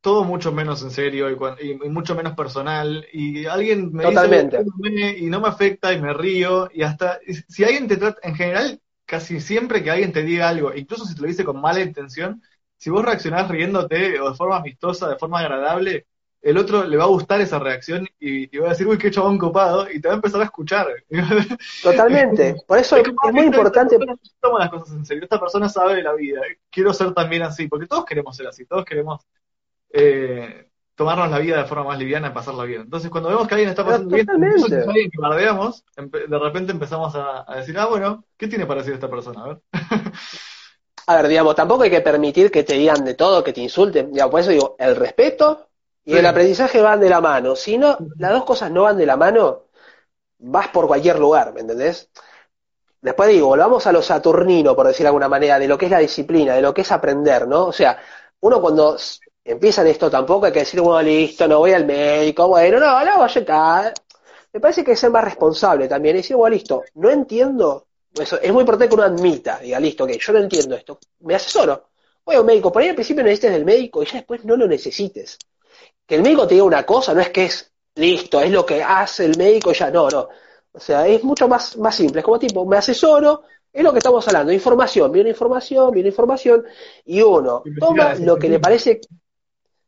S1: todo mucho menos en serio y, mucho menos personal y alguien me
S2: Totalmente.
S1: dice y no me afecta y me río y hasta si alguien te trata en general casi siempre que alguien te diga algo incluso si te lo dice con mala intención si vos reaccionás riéndote o de forma amistosa, de forma agradable, el otro le va a gustar esa reacción y, va a decir, uy, qué chabón copado, y te va a empezar a escuchar. <laughs>
S2: Totalmente. Por eso es, muy importante.
S1: Toma las cosas en serio. Esta persona sabe de la vida. Quiero ser también así, porque todos queremos ser así, todos queremos eh, tomarnos la vida de forma más liviana y pasarla bien. Entonces, cuando vemos que alguien está pasando bien, alguien que bardeamos, de repente empezamos a, a, decir, ah, bueno, ¿qué tiene para decir esta persona? A ver. <laughs>
S2: a ver, digamos, tampoco hay que permitir que te digan de todo, que te insulten. Digamos, por eso digo, el respeto y el aprendizaje van de la mano. Si no, las dos cosas no van de la mano, vas por cualquier lugar, ¿me entendés? Después digo, volvamos a lo saturnino, por decir de alguna manera, de lo que es la disciplina, de lo que es aprender, ¿no? O sea, uno cuando empieza en esto tampoco hay que decir, bueno, listo, no voy al médico, bueno, no, no, vaya acá. Me parece que es ser más responsable también, y decir, bueno, listo, no entiendo, eso, es muy importante que uno admita, diga, listo, que yo no entiendo esto, me asesoro. Voy a un médico, por ahí al principio necesites del médico y ya después no lo necesites. Que el médico te diga una cosa, no es que es listo, es lo que hace el médico y ya, no, no. O sea, es mucho más, más simple, es como tipo, me asesoro, es lo que estamos hablando, información, viene información, viene información, y uno toma lo que le parece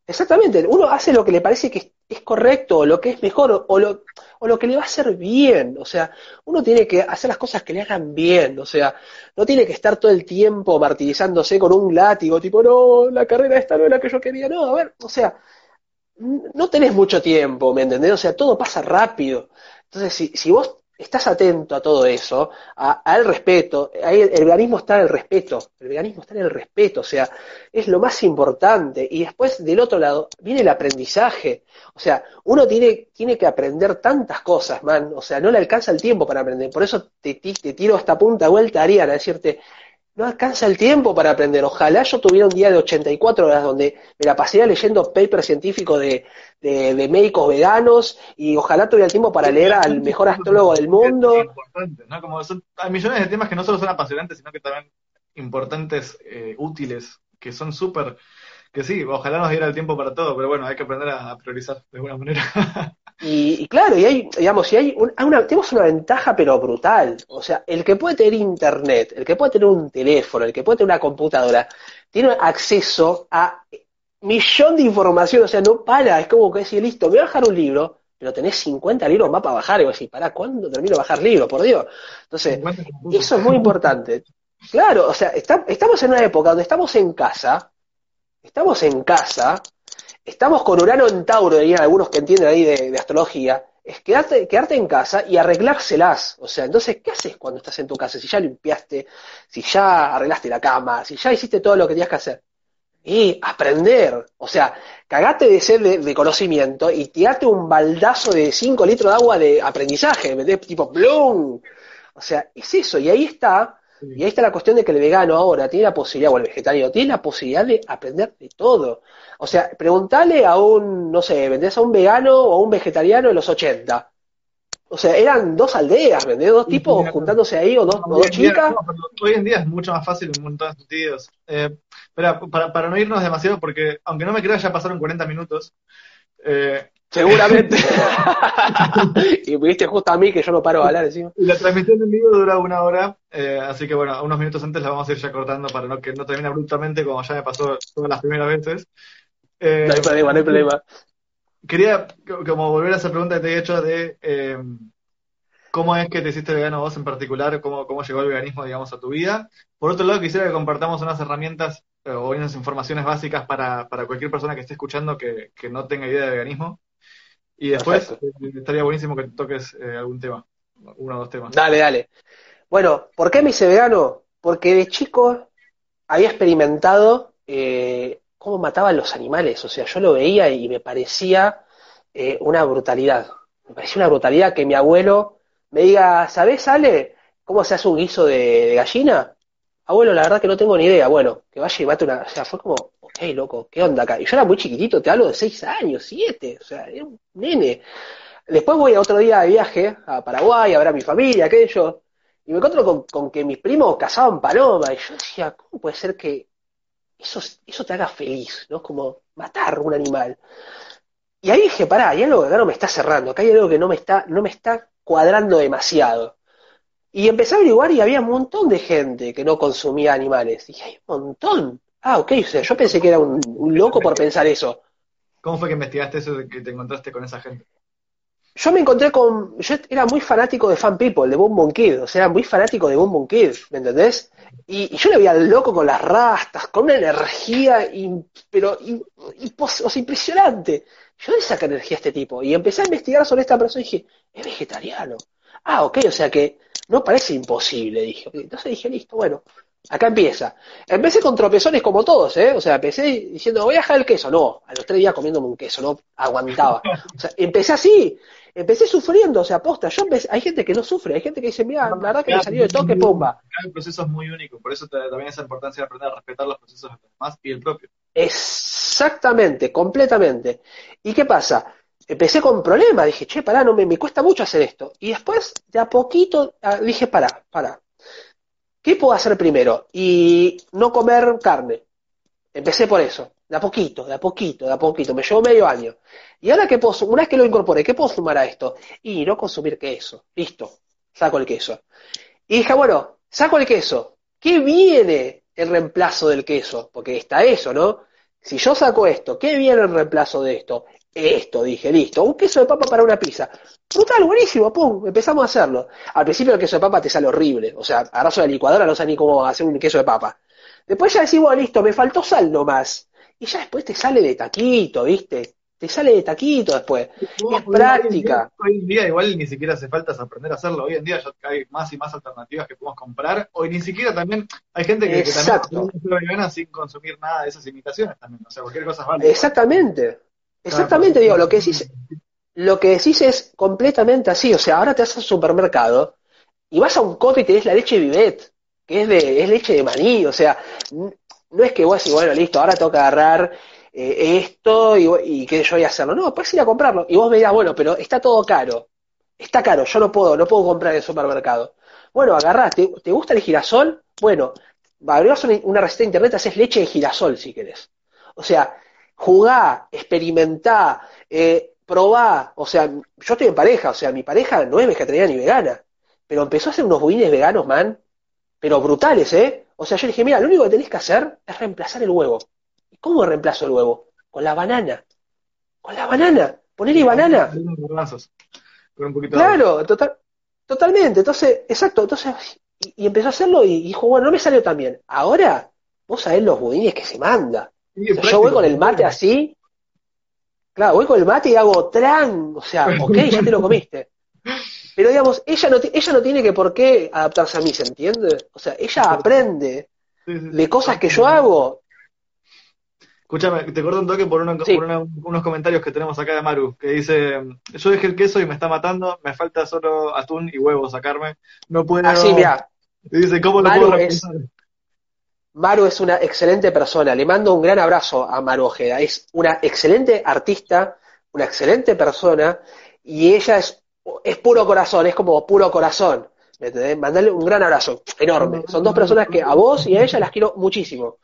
S2: Exactamente, uno hace lo que le parece que es correcto, o lo que es mejor, o lo, o lo que le va a hacer bien. O sea, uno tiene que hacer las cosas que le hagan bien. O sea, no tiene que estar todo el tiempo martirizándose con un látigo, tipo, no, la carrera esta no es la que yo quería. No, a ver, o sea, no tenés mucho tiempo, ¿me entendés? O sea, todo pasa rápido. Entonces, si, si vos estás atento a todo eso, al respeto, el, veganismo está en el respeto, el veganismo está en el respeto, o sea, es lo más importante. Y después del otro lado viene el aprendizaje, o sea, uno tiene, tiene que aprender tantas cosas, man, o sea, no le alcanza el tiempo para aprender. Por eso te, te tiro esta punta vuelta, Ariana, decirte, no alcanza el tiempo para aprender. Ojalá yo tuviera un día de 84 horas donde me la pasaría leyendo papers científicos de, de, médicos veganos y ojalá tuviera el tiempo para leer al mejor astrólogo del mundo.
S1: ¿no? Como son, hay millones de temas que no solo son apasionantes, sino que también importantes, eh, útiles, que son súper que sí, ojalá nos diera el tiempo para todo, pero bueno, hay que aprender a, priorizar de alguna manera. <laughs>
S2: y, claro, y hay, digamos, si hay una, tenemos una ventaja pero brutal. O sea, el que puede tener internet, el que puede tener un teléfono, el que puede tener una computadora, tiene acceso a millón de información, o sea, no para, es como que decir, listo, me voy a bajar un libro, pero tenés 50 libros más para bajar, y vos decís, ¿para cuándo termino de bajar libros? Por Dios. Entonces, eso es muy importante. Claro, o sea, estamos en una época donde estamos en casa, estamos en casa, estamos con Urano en Tauro, dirían algunos que entienden ahí de, astrología, es quedarte, quedarte en casa y arreglárselas. O sea, entonces, ¿qué haces cuando estás en tu casa? Si ya limpiaste, si ya arreglaste la cama, si ya hiciste todo lo que tenías que hacer. Y aprender, o sea, cagate de sed de, conocimiento y tirarte un baldazo de 5 litros de agua de aprendizaje, ¿me Tipo, ¡blum! O sea, es eso, y ahí está y ahí está la cuestión de que el vegano ahora tiene la posibilidad, o el vegetariano, tiene la posibilidad de aprender de todo. O sea, preguntale a un, no sé, vendés a un vegano o a un vegetariano en los 80. O sea, eran dos aldeas, ¿vendés? Dos tipos juntándose ahí o dos, chicas.
S1: hoy en día es mucho más fácil en un montón de sentidos. Eh, para, para, no irnos demasiado, porque aunque no me creas, ya pasaron 40 minutos.
S2: Eh, Seguramente. <laughs> y viste justo a mí que yo no paro de hablar encima.
S1: La transmisión en vivo dura una hora, eh, así que bueno, unos minutos antes la vamos a ir ya cortando para no que no termine abruptamente como ya me pasó todas las primeras veces.
S2: Eh, no hay problema, no hay problema.
S1: Quería como volver a esa pregunta que te he hecho de eh, cómo es que te hiciste vegano vos en particular, cómo, cómo llegó el veganismo, digamos, a tu vida. Por otro lado, quisiera que compartamos unas herramientas o unas informaciones básicas para, para cualquier persona que esté escuchando que, que no tenga idea de veganismo. Y después eh, estaría buenísimo que toques eh, algún tema, uno o dos temas.
S2: Dale, dale. Bueno, ¿por qué me hice vegano? Porque de chico había experimentado eh, cómo mataban los animales. O sea, yo lo veía y me parecía una brutalidad. Me parecía una brutalidad que mi abuelo me diga, ¿sabes, Ale, cómo se hace un guiso de gallina? Abuelo, la verdad que no tengo ni idea. Bueno, que vaya y mate una. O sea, fue como, ok, loco, ¿qué onda acá? Y yo era muy chiquitito, te hablo de seis años, siete, o sea, era un nene. Después voy a otro día de viaje a Paraguay a ver a mi familia, aquello, y me encuentro con, que mis primos cazaban paloma, y yo decía, ¿cómo puede ser que eso, eso te haga feliz, ¿no? Como matar un animal. Y ahí dije, pará, hay algo que acá no me está cerrando, acá hay algo que no me está, no me está cuadrando demasiado. Y empecé a averiguar y había un montón de gente que no consumía animales. Y dije, hay un montón. Ah, ok, o sea, yo pensé que era un, loco por pensar eso.
S1: ¿Cómo fue que investigaste eso que te encontraste con esa gente?
S2: Yo me encontré con. Yo era muy fanático de Fan People, de Boom Boom Kid. O sea, era muy fanático de Boom Boom Kid, ¿me entendés? Y, yo le veía al loco con las rastas, con una energía, pero impresionante. Yo de saca energía a este tipo. Y empecé a investigar sobre esta persona y dije, es vegetariano. Ah, ok, o sea que no parece imposible, dije. Entonces dije, listo, bueno, acá empieza. Empecé con tropezones como todos, ¿eh? O sea, empecé diciendo, voy a dejar el queso. No, a los tres días comiéndome un queso, no aguantaba. O sea, empecé así, empecé sufriendo, o sea, aposta. Yo hay gente que no sufre, hay gente que dice, mira, la verdad que me salió de toque, pumba.
S1: El proceso es muy único, por eso también esa importancia de aprender a respetar los procesos de los demás y el propio.
S2: Exactamente, completamente. ¿Y qué pasa? Empecé con problemas, dije, che, pará, no me, cuesta mucho hacer esto. Y después, de a poquito, ah, dije, pará, pará. ¿Qué puedo hacer primero? Y no comer carne. Empecé por eso, de a poquito, de a poquito, de a poquito. Me llevó medio año. Y ahora que puedo, una vez que lo incorporé, ¿qué puedo sumar a esto? Y no consumir queso. Listo, saco el queso. Y dije, bueno, saco el queso. ¿Qué viene en reemplazo del queso? Porque está eso, ¿no? Si yo saco esto, ¿qué viene en reemplazo de esto? Esto, dije, listo, un queso de papa para una pizza. Brutal, buenísimo, pum, empezamos a hacerlo. Al principio el queso de papa te sale horrible, o sea, agarras la licuadora, no sabes ni cómo hacer un queso de papa. Después ya decimos, listo, me faltó sal nomás. Y ya después te sale de taquito, ¿viste? Te sale de taquito después. es práctica.
S1: Hoy en, día, igual ni siquiera hace falta aprender a hacerlo. Hoy en día ya hay más y más alternativas que podemos comprar. Hoy ni siquiera también hay gente que, que también vegana sin consumir nada de esas imitaciones también. O sea, cualquier cosa vale.
S2: Exactamente. Exactamente, digo, lo que decís, lo que decís es completamente así. O sea, ahora te vas al supermercado y vas a un coto y tenés la leche Vivet, que es de, es leche de maní. O sea, no es que vos decís, bueno, listo, ahora que agarrar eh, esto y, y que yo voy a hacerlo. No, puedes ir a comprarlo. Y vos me dirás, bueno, pero está todo caro. Está caro, yo no puedo, no puedo comprar en el supermercado. Bueno, agarrás, ¿te, gusta el girasol? Bueno, abrís una, una receta de internet, haces leche de girasol si querés. O sea, jugá, experimentá, eh, probá. O sea, yo estoy en pareja, o sea, mi pareja no es vegetariana ni vegana, pero empezó a hacer unos budines veganos, man, pero brutales, ¿eh? O sea, yo le dije, mira, lo único que tenés que hacer es reemplazar el huevo. ¿Y cómo reemplazo el huevo? Con la banana. Con la banana. ponele banana.
S1: Con un poquito de
S2: Claro, total, totalmente. Entonces, exacto, entonces, y, y empezó a hacerlo y dijo, bueno, no me salió tan bien. Ahora, vos sabés los budines que se manda. Yo
S1: práctico,
S2: voy con el mate así, claro, voy con el mate y hago tran, o sea, <laughs> ok, ya te lo comiste. Pero digamos, ella no, ella no tiene que por qué adaptarse a mí, ¿se entiende? O sea, ella aprende de cosas que yo hago.
S1: Escúchame, te corto un toque por, una-
S2: Sí.
S1: por una- unos comentarios que tenemos acá de Maru, que dice, yo dejé el queso y me está matando, me falta solo atún y huevo sacarme, no puedo...
S2: Así, mira,
S1: Y dice, ¿cómo lo
S2: Maru
S1: puedo
S2: es-
S1: reemplazar?
S2: Maru es una excelente persona. Le mando un gran abrazo a Maru Ojeda. Es una excelente artista, una excelente persona, y ella es, es puro corazón, es como puro corazón. ¿Me entendés? Mandale un gran abrazo, enorme. Son dos personas que a vos y a ella las quiero muchísimo.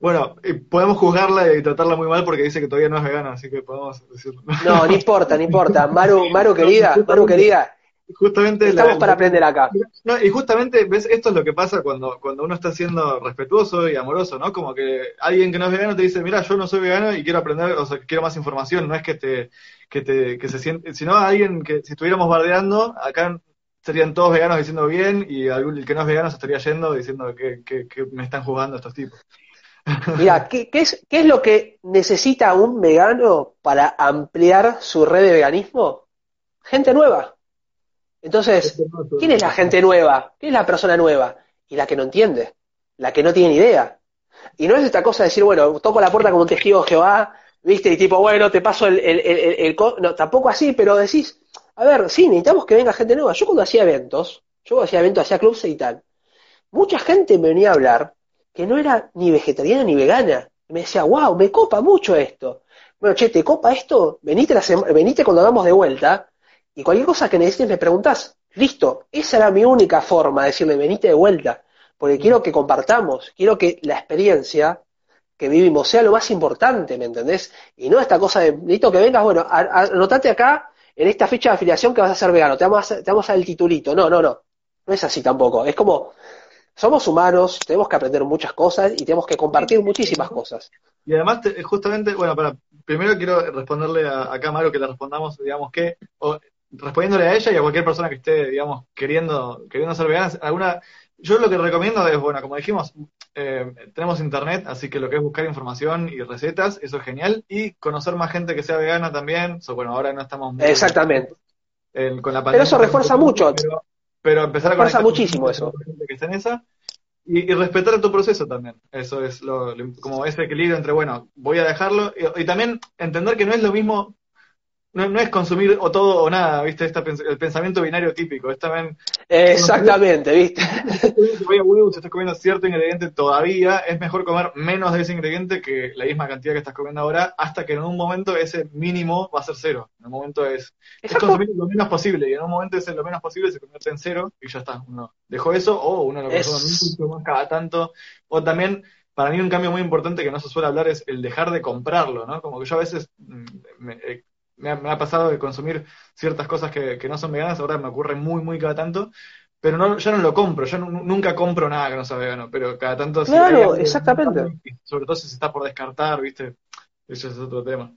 S1: Bueno, y podemos juzgarla y tratarla muy mal porque dice que todavía no es vegana, así que podemos decirlo.
S2: No, no importa, no importa. <laughs> Maru, Maru querida, Maru querida,
S1: Justamente
S2: estamos
S1: la-
S2: para aprender acá.
S1: No, y justamente, ¿ves? Esto es lo que pasa cuando, cuando uno está siendo respetuoso y amoroso, ¿no? Como que alguien que no es vegano te dice, mira, yo no soy vegano y quiero aprender, o sea, quiero más información, no es que te, que te, que se siente, sino alguien que si estuviéramos bardeando, acá serían todos veganos diciendo bien y algún, el que no es vegano se estaría yendo diciendo que, que, que me están jugando estos tipos. <laughs>
S2: Mira, ¿qué, qué es, ¿qué es lo que necesita un vegano para ampliar su red de veganismo? Gente nueva. Entonces, ¿quién es la gente nueva? ¿Quién es la persona nueva? Y la que no entiende, la que no tiene ni idea. Y no es esta cosa de decir, bueno, toco la puerta como un testigo de Jehová, ¿viste? Y tipo, bueno, te paso el, el, el, No, tampoco así, pero decís, a ver, sí, necesitamos que venga gente nueva. Yo cuando hacía eventos, yo cuando hacía eventos, hacía clubs y tal, mucha gente me venía a hablar que no era ni vegetariana ni vegana. Y me decía, wow, me copa mucho esto. Bueno, che, ¿te copa esto? Venite, la venite cuando hagamos de vuelta y cualquier cosa que necesites me preguntás. Listo, esa era mi única forma de decirle, venite de vuelta, porque quiero que compartamos, quiero que la experiencia que vivimos sea lo más importante, ¿me entendés? Y no esta cosa de, necesito que vengas, bueno, anotate acá en esta ficha de afiliación que vas a ser vegano, te vamos a, te vamos a dar el titulito. No, no, no, no es así tampoco. Es como, somos humanos, tenemos que aprender muchas cosas y tenemos que compartir muchísimas cosas.
S1: Y además, te- justamente, bueno, para, primero quiero responderle a, a Maru que le respondamos, digamos, que, respondiéndole a ella y a cualquier persona que esté, digamos, queriendo, queriendo ser vegana, alguna, yo lo que recomiendo es, bueno, como dijimos, eh, tenemos internet, así que lo que es buscar información y recetas, eso es genial, y conocer más gente que sea vegana también, so, bueno, ahora no estamos muy-
S2: Exactamente.
S1: en- con la
S2: Pero
S1: pandemia,
S2: eso refuerza mucho.
S1: Pero, pero empezar a
S2: Refuerza
S1: con
S2: muchísimo eso.
S1: gente que está en esa, y, y respetar tu proceso también. Eso es lo, lo- como ese equilibrio entre, bueno, voy a dejarlo, y, y también entender que no es lo mismo, no, no es consumir o todo o nada, ¿viste? Esta pens- el pensamiento binario típico, es también,
S2: Exactamente, ¿viste?
S1: si estás comiendo cierto ingrediente todavía, es mejor comer menos de ese ingrediente que la misma cantidad que estás comiendo ahora, hasta que en un momento ese mínimo va a ser cero. En un momento es, es consumir lo menos posible, y en un momento ese lo menos posible se convierte en cero, y ya está. Uno dejó eso, o uno lo
S2: Es-
S1: consume mucho más cada tanto, o también, para mí un cambio muy importante que no se suele hablar es el dejar de comprarlo, ¿no? Como que yo a veces mm, me, eh, me ha, me ha pasado de consumir ciertas cosas que, que no son veganas, ahora me ocurre muy, muy cada tanto, pero no, ya no lo compro, yo nu- nunca compro nada que no sea vegano, pero cada tanto
S2: Claro,
S1: algo-
S2: exactamente.
S1: sobre todo si se está por descartar, ¿viste? Eso es otro tema.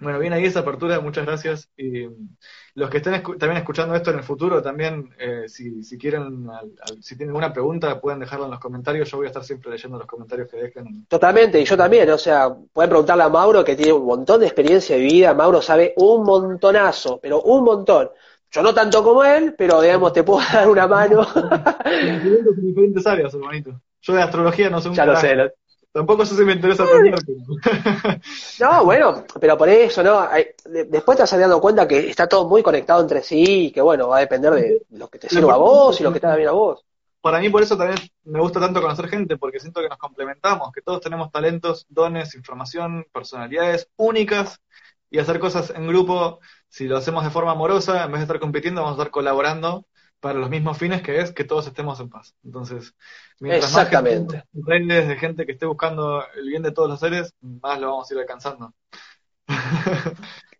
S1: Bueno, bien ahí esa apertura, muchas gracias. Y mm, los que estén escu- también escuchando esto en el futuro, también, eh, si, si quieren, al- al- si tienen alguna pregunta, pueden dejarla en los comentarios. Yo voy a estar siempre leyendo los comentarios que dejen.
S2: Totalmente, y yo también, o sea, pueden preguntarle a Mauro que tiene un montón de experiencia de vida, Mauro sabe un montonazo, pero un montón. Yo no tanto como él, pero digamos, te puedo <laughs> dar una mano. <laughs>
S1: en diferentes áreas, hermanito. Yo de astrología no sé un
S2: ya lo sé. lo-
S1: Tampoco sé si me interesa aprender. pero- <laughs>
S2: No, bueno, pero por eso, ¿no? Después te vas dando cuenta que está todo muy conectado entre sí y que, bueno, va a depender de lo que te sirva a vos y lo que te haga bien a vos.
S1: Para mí, por eso también me gusta tanto conocer gente, porque siento que nos complementamos, que todos tenemos talentos, dones, información, personalidades únicas, y hacer cosas en grupo, si lo hacemos de forma amorosa, en vez de estar compitiendo, vamos a estar colaborando para los mismos fines, que es que todos estemos en paz. Entonces, mientras más
S2: Exactamente.
S1: tengamos redes de gente que esté buscando el bien de todos los seres, más lo vamos a ir alcanzando.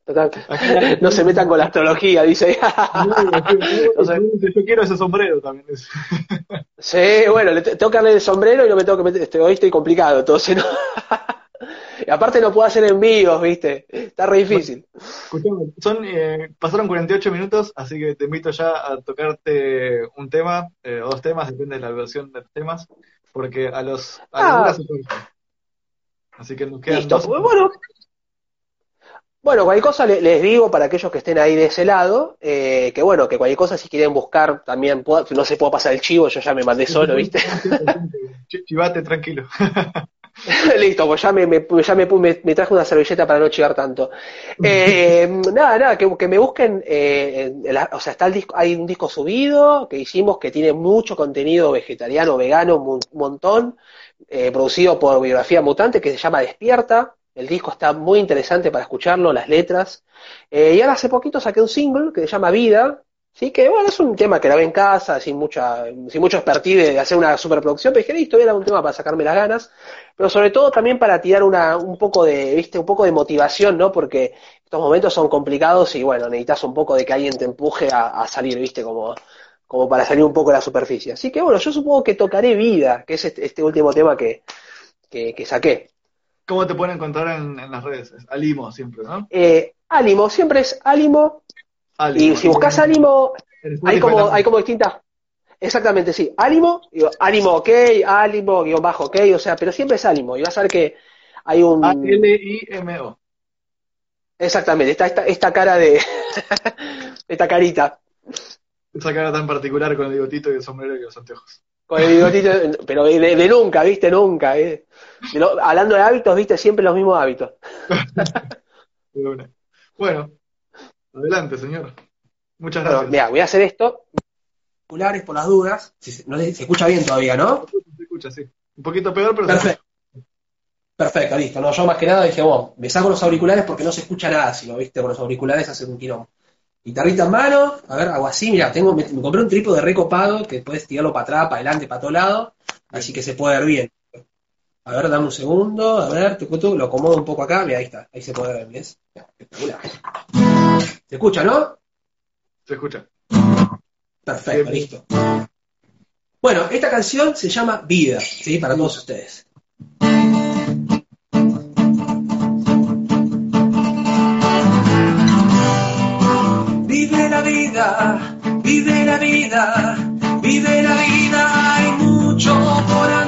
S2: Total. No se metan con la astrología, dice. <laughs> No sé.
S1: Yo quiero ese sombrero también.
S2: Sí, bueno, le te- tengo que darle el sombrero y no me tengo que meter, este, hoy estoy complicado, entonces no. <laughs> Y aparte no puedo hacer envíos, ¿viste? Está re difícil.
S1: Son, eh, pasaron 48 minutos, así que te invito ya a tocarte un tema, eh, o dos temas, depende de la duración de los temas, porque a los... A
S2: Ah.
S1: Así que nos quedan
S2: Listo.
S1: dos.
S2: Bueno, bueno, cualquier cosa le- les digo para aquellos que estén ahí de ese lado, eh, que bueno, que cualquier cosa si quieren buscar también, puedo- no se puedo pasar el chivo, yo ya me mandé solo, ¿viste?
S1: Ch- <laughs> Chivate, tranquilo. <laughs> <laughs>
S2: Listo, pues ya me, me- ya me, me- traje una servilleta para no chivar tanto. <laughs> Eh, nada, nada, que, que me busquen, eh, la- o sea, está el disco, hay un disco subido que hicimos que tiene mucho contenido vegetariano, vegano, un montón, eh, producido por Biografía Mutante, que se llama Despierta. El disco está muy interesante para escucharlo, las letras. Y ahora hace poquito saqué un single que se llama Vida, Sí, que bueno, es un tema que grabé en casa, sin mucha, sin mucho expertise de hacer una superproducción, pero dije, listo, era un tema para sacarme las ganas, pero sobre todo también para tirar una, un poco de, viste, un poco de motivación, ¿no? Porque estos momentos son complicados y bueno, necesitas un poco de que alguien te empuje a, a salir, viste, como, como para salir un poco de la superficie. Así que bueno, yo supongo que tocaré Vida, que es este, este último tema que, que, que saqué.
S1: ¿Cómo te pueden encontrar en, en las redes? Es Alimo siempre, ¿no?
S2: Eh, Ánimo, siempre es Ánimo, Y si buscas Ánimo, Hay como, hay como distintas. Exactamente, sí. Ánimo, digo, ánimo ok, ánimo, guion bajo ok, o sea, pero siempre es ánimo. Y vas a ver que hay un.
S1: A-L-I-M-O.
S2: Exactamente, esta, esta, esta cara de. <laughs> esta carita.
S1: Esa cara tan particular con el bigotito y el sombrero y los anteojos.
S2: Con el bigotito, pero de, de nunca, ¿viste? Nunca. ¿eh? De lo- hablando de hábitos, ¿viste? Siempre los mismos hábitos. <laughs>
S1: Bueno, adelante, señor. Muchas
S2: Bueno,
S1: gracias.
S2: mira, voy a hacer esto. Auriculares por las dudas. Si se, no se escucha bien todavía, ¿no?
S1: Se escucha, sí. Un poquito peor, pero
S2: Perfecto. Perfecto, listo. No, yo más que nada dije, bueno, me saco los auriculares porque no se escucha nada. Si lo viste con los auriculares hace un quilombo. Guitarrita en mano, a ver, hago así, mira, tengo, me, me compré un trípode recopado que puedes tirarlo para atrás, para adelante, para todo lado, así que se puede ver bien. A ver, dame un segundo, a ver, tucu, tucu, lo acomodo un poco acá, mira, ahí está, ahí se puede ver, ¿ves? Espectacular. ¿Se escucha, no?
S1: se escucha.
S2: Perfecto,
S1: Bien.
S2: listo. Bueno, esta canción se llama Vida, ¿sí? Para todos ustedes. Vive la vida, vive la vida, vive la vida, hay mucho por andar.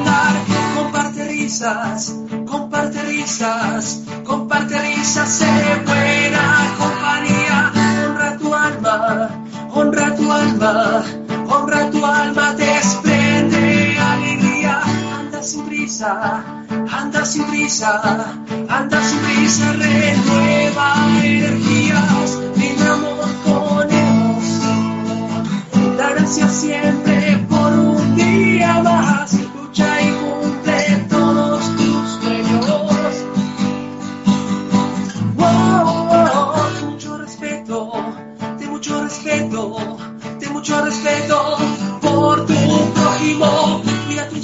S2: Risas, comparte risas, comparte risas, sé buena compañía. Honra tu alma, honra tu alma, honra tu alma, desprende alegría. Anda sin prisa, anda sin prisa, anda sin prisa, renueva energías, brindamos con emoción. La gracia siempre por un día más,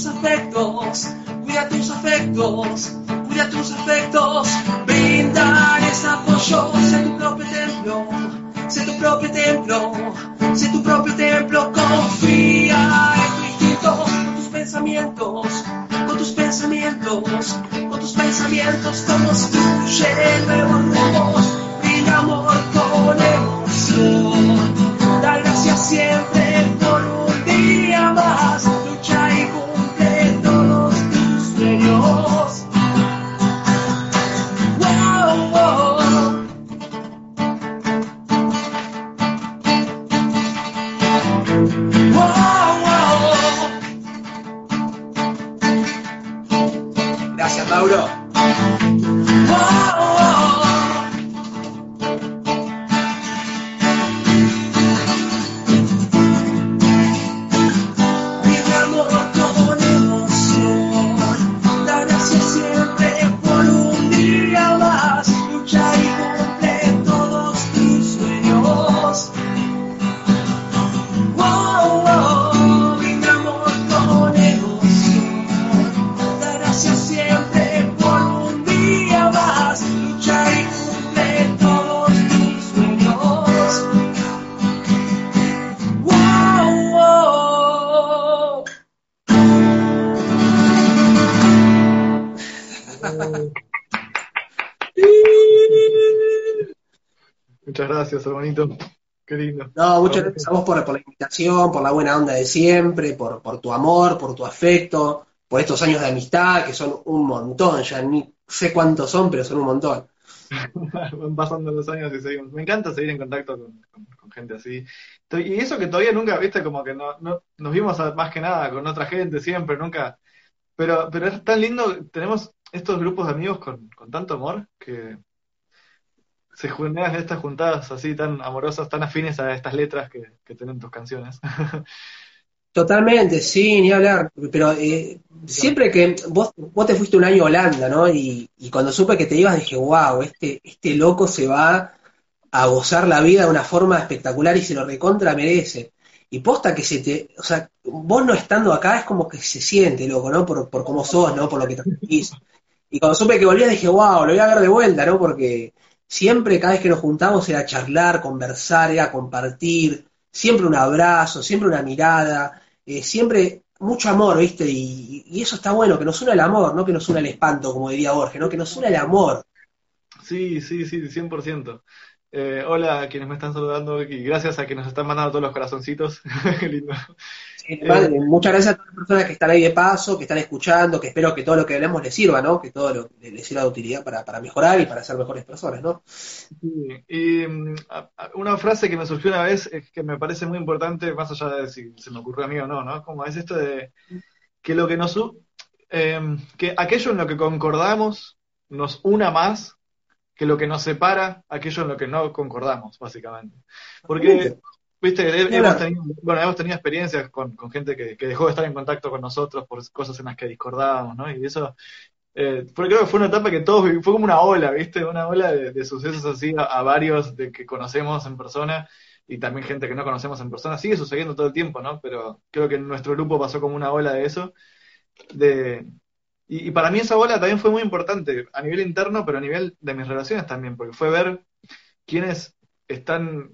S2: tus afectos, cuida tus afectos, cuida tus afectos. Brindarles apoyo, sé tu propio templo, sé tu propio templo, sé tu propio templo. Confía en tu instinto, con tus pensamientos, con tus pensamientos, con tus pensamientos. Construye nuevos
S1: rumos, brinda amor con emoción.
S2: Da gracias siempre. Muchas gracias a vos por, por la invitación, por la buena onda de siempre, por, por tu amor, por tu afecto, por estos años de amistad, que son un montón, ya ni sé cuántos son, pero son un montón. <laughs>
S1: Van pasando los años y seguimos. Me encanta seguir en contacto con, gente así. Y eso que todavía nunca, viste, como que no, no, nos vimos más que nada con otra gente siempre, nunca. Pero, pero es tan lindo, tenemos estos grupos de amigos con, con tanto amor que se generan estas juntadas así tan amorosas, tan afines a estas letras que, tienen tus canciones. <laughs>
S2: Totalmente, sí, ni hablar. Pero eh, siempre que vos, vos te fuiste un año a Holanda, ¿no? Y, y, cuando supe que te ibas dije, wow, este, este loco se va a gozar la vida de una forma espectacular y se lo recontra merece. Y posta que se te, o sea, vos no estando acá es como que se siente, loco, ¿no? Por, por cómo sos, ¿no? Por lo que te sentís. Y cuando supe que volvías dije, wow, lo voy a ver de vuelta, ¿no? Porque siempre cada vez que nos juntamos era charlar, conversar, era compartir, siempre un abrazo, siempre una mirada, eh, siempre mucho amor, ¿viste? Y, eso está bueno, que nos una el amor, no que nos una el espanto, como diría Borges, ¿no? Que nos una el amor.
S1: Sí, sí, sí, 100%. Eh, hola a quienes me están saludando y gracias a quienes nos están mandando todos los corazoncitos. <laughs> Qué lindo.
S2: Eh, muchas gracias a todas las personas que están ahí de paso, que están escuchando, que espero que todo lo que hablemos les sirva, ¿no? Que todo lo, les sirva de utilidad para, para mejorar y para ser mejores personas, ¿no?
S1: Y mm, una frase que me surgió una vez es que me parece muy importante, más allá de si se me ocurrió a mí o no, ¿no? Como es esto de que lo que nos eh, que aquello en lo que concordamos nos una más que lo que nos separa, aquello en lo que no concordamos, básicamente. Porque Viste, hemos tenido, bueno, hemos tenido experiencias con, gente que, dejó de estar en contacto con nosotros por cosas en las que discordábamos, ¿no? Y eso, eh, creo que fue una etapa que todos, fue como una ola, ¿viste? Una ola de, sucesos así a, varios de que conocemos en persona y también gente que no conocemos en persona. Sigue sucediendo todo el tiempo, ¿no? Pero creo que en nuestro grupo pasó como una ola de eso. De, y, y para mí esa ola también fue muy importante, a nivel interno, pero a nivel de mis relaciones también, porque fue ver quiénes están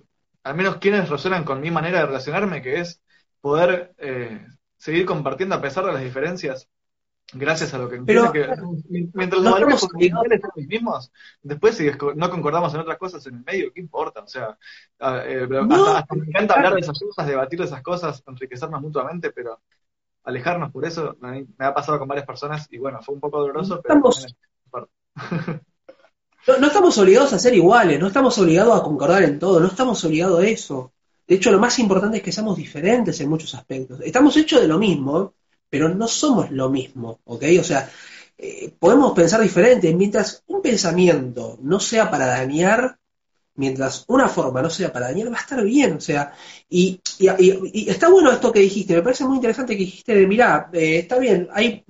S1: al menos quienes resuenan con mi manera de relacionarme, que es poder eh, seguir compartiendo a pesar de las diferencias, gracias a lo que
S2: Pero,
S1: que mientras los valores fundamentales son los mismos, después si no concordamos en otras cosas en el medio, ¿qué importa? O sea, eh, hasta, me encanta hablar de esas cosas, debatir de esas cosas, enriquecernos mutuamente, pero alejarnos por eso me ha pasado con varias personas y bueno, fue un poco doloroso, pero...
S2: No, estamos obligados a ser iguales, no estamos obligados a concordar en todo, no estamos obligados a eso. De hecho, lo más importante es que seamos diferentes en muchos aspectos. Estamos hechos de lo mismo, pero no somos lo mismo, ¿ok? O sea, eh, podemos pensar diferente. Mientras un pensamiento no sea para dañar, mientras una forma no sea para dañar, va a estar bien. O sea, y, está bueno esto que dijiste, me parece muy interesante que dijiste de, mirá, eh, está bien, hay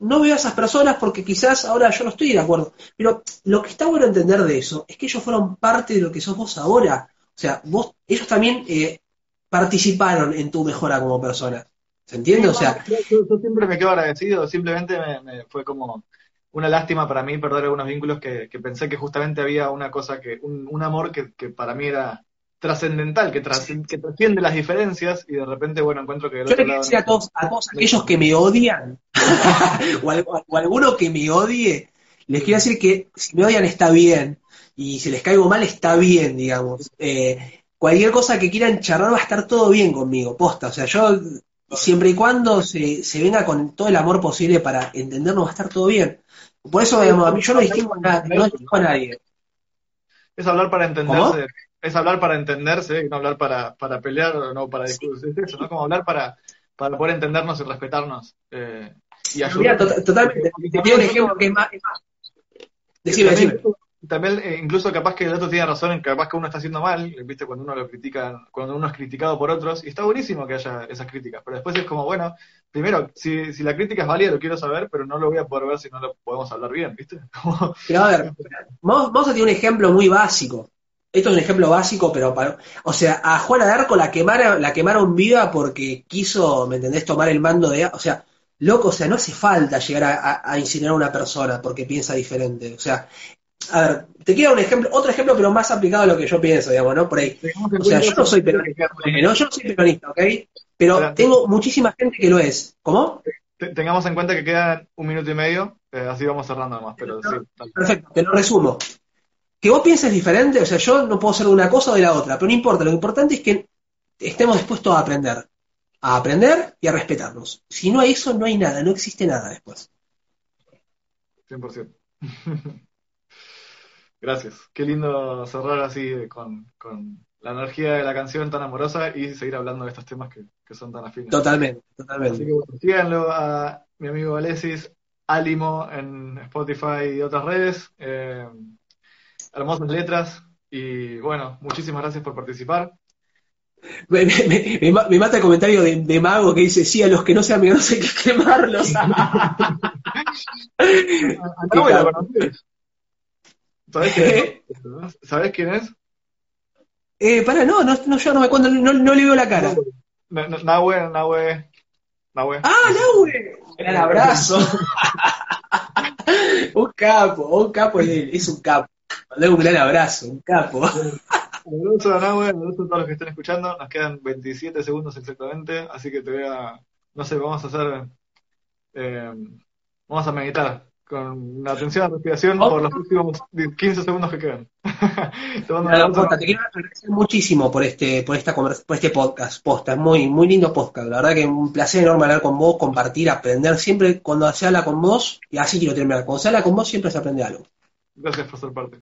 S2: no veo a esas personas porque quizás ahora yo no estoy de acuerdo. Pero lo que está bueno entender de eso es que ellos fueron parte de lo que sos vos ahora. O sea, vos, ellos también eh, participaron en tu mejora como persona. ¿Se entiende? o sea,
S1: yo, siempre me quedo agradecido, simplemente me, fue como una lástima para mí perder algunos vínculos que, pensé que justamente había una cosa que, un, amor que, que para mí era trascendental, que, que trasciende las diferencias y de repente, bueno, encuentro que...
S2: Yo le quiero decir a todos, a todos aquellos que me odian, <laughs> o, alguno que me odie, les quiero decir que si me odian está bien, y si les caigo mal está bien, digamos. Eh, cualquier cosa que quieran charlar va a estar todo bien conmigo, posta. O sea, yo, siempre y cuando se, se venga con todo el amor posible para entendernos, va a estar todo bien. Por eso, digamos, a mí yo no distingo a, no distingo a nadie.
S1: Es hablar para entenderse es hablar para entenderse no hablar para, para pelear o no para discutir. Es eso, ¿no? Como hablar para, para poder entendernos y respetarnos. Eh, y ayudar.
S2: totalmente. Te un ejemplo que es más. Decime, decime.
S1: También, eh, incluso capaz que el otro tiene razón en capaz que uno está haciendo mal, viste, cuando uno lo critica, cuando uno es criticado por otros, y está buenísimo que haya esas críticas, pero después es como, bueno, primero, si, si la crítica es válida, lo quiero saber, pero no lo voy a poder ver si no lo podemos hablar bien, ¿viste? <laughs>
S2: Pero a ver, vamos, vamos a tener un ejemplo muy básico esto es un ejemplo básico, pero para, o sea, a Juana de Arco la quemaron, la quemaron viva porque quiso, ¿me entendés?, tomar el mando de, o sea, loco, o sea, no hace falta llegar a, incinerar a una persona porque piensa diferente, o sea, a ver, te quiero un ejemplo, otro ejemplo, pero más aplicado a lo que yo pienso, digamos, ¿no? Por ahí. O sea, yo no soy peronista, ¿no? Yo no soy peronista, ¿ok? Pero tengo muchísima gente que lo es. ¿Cómo?
S1: Tengamos en cuenta que quedan un minuto y medio, eh, así vamos cerrando más, pero sí.
S2: Perfecto, te lo resumo. Que vos pienses diferente, o sea, yo no puedo ser de una cosa o de la otra, pero no importa, lo importante es que estemos dispuestos a aprender, a aprender y a respetarnos. Si no hay eso, no hay nada, no existe nada después.
S1: 100%. <laughs> Gracias. Qué lindo cerrar así con, con, la energía de la canción tan amorosa y seguir hablando de estos temas que, que son tan afines.
S2: Totalmente, totalmente.
S1: Así que bueno, síganlo a mi amigo Alexis, Álimo en Spotify y otras redes. Eh, hermosas letras. Y bueno, muchísimas gracias por participar.
S2: Me, me, me, me mata el comentario de, de, Mago que dice, sí, a los que no sean amigos hay que quemarlos. <laughs> <laughs>
S1: ¿Sabés quién es? ¿Sabés quién es?
S2: Eh, para, no, no, no, yo no me cuento, no, no le veo la cara.
S1: Nahue, Nahue, Nahue.
S2: ¡Ah, Nahue! Gran abrazo. <laughs> un capo, un capo, es un capo. Mandé un gran abrazo, un capo.
S1: Un abrazo a Nahue, un abrazo a todos los que estén escuchando. Nos quedan 27 segundos exactamente, así que te voy a, no sé, vamos a hacer, eh, vamos a meditar con la atención a la respiración por los últimos 15 segundos que quedan. <laughs>
S2: te, quiero agradecer muchísimo por este, por esta por este podcast, posta, muy, muy lindo podcast. La verdad que es un placer enorme hablar con vos, compartir, aprender. Siempre cuando se habla con vos, y así quiero terminar, cuando se habla con vos siempre se aprende algo.
S1: Gracias por ser parte.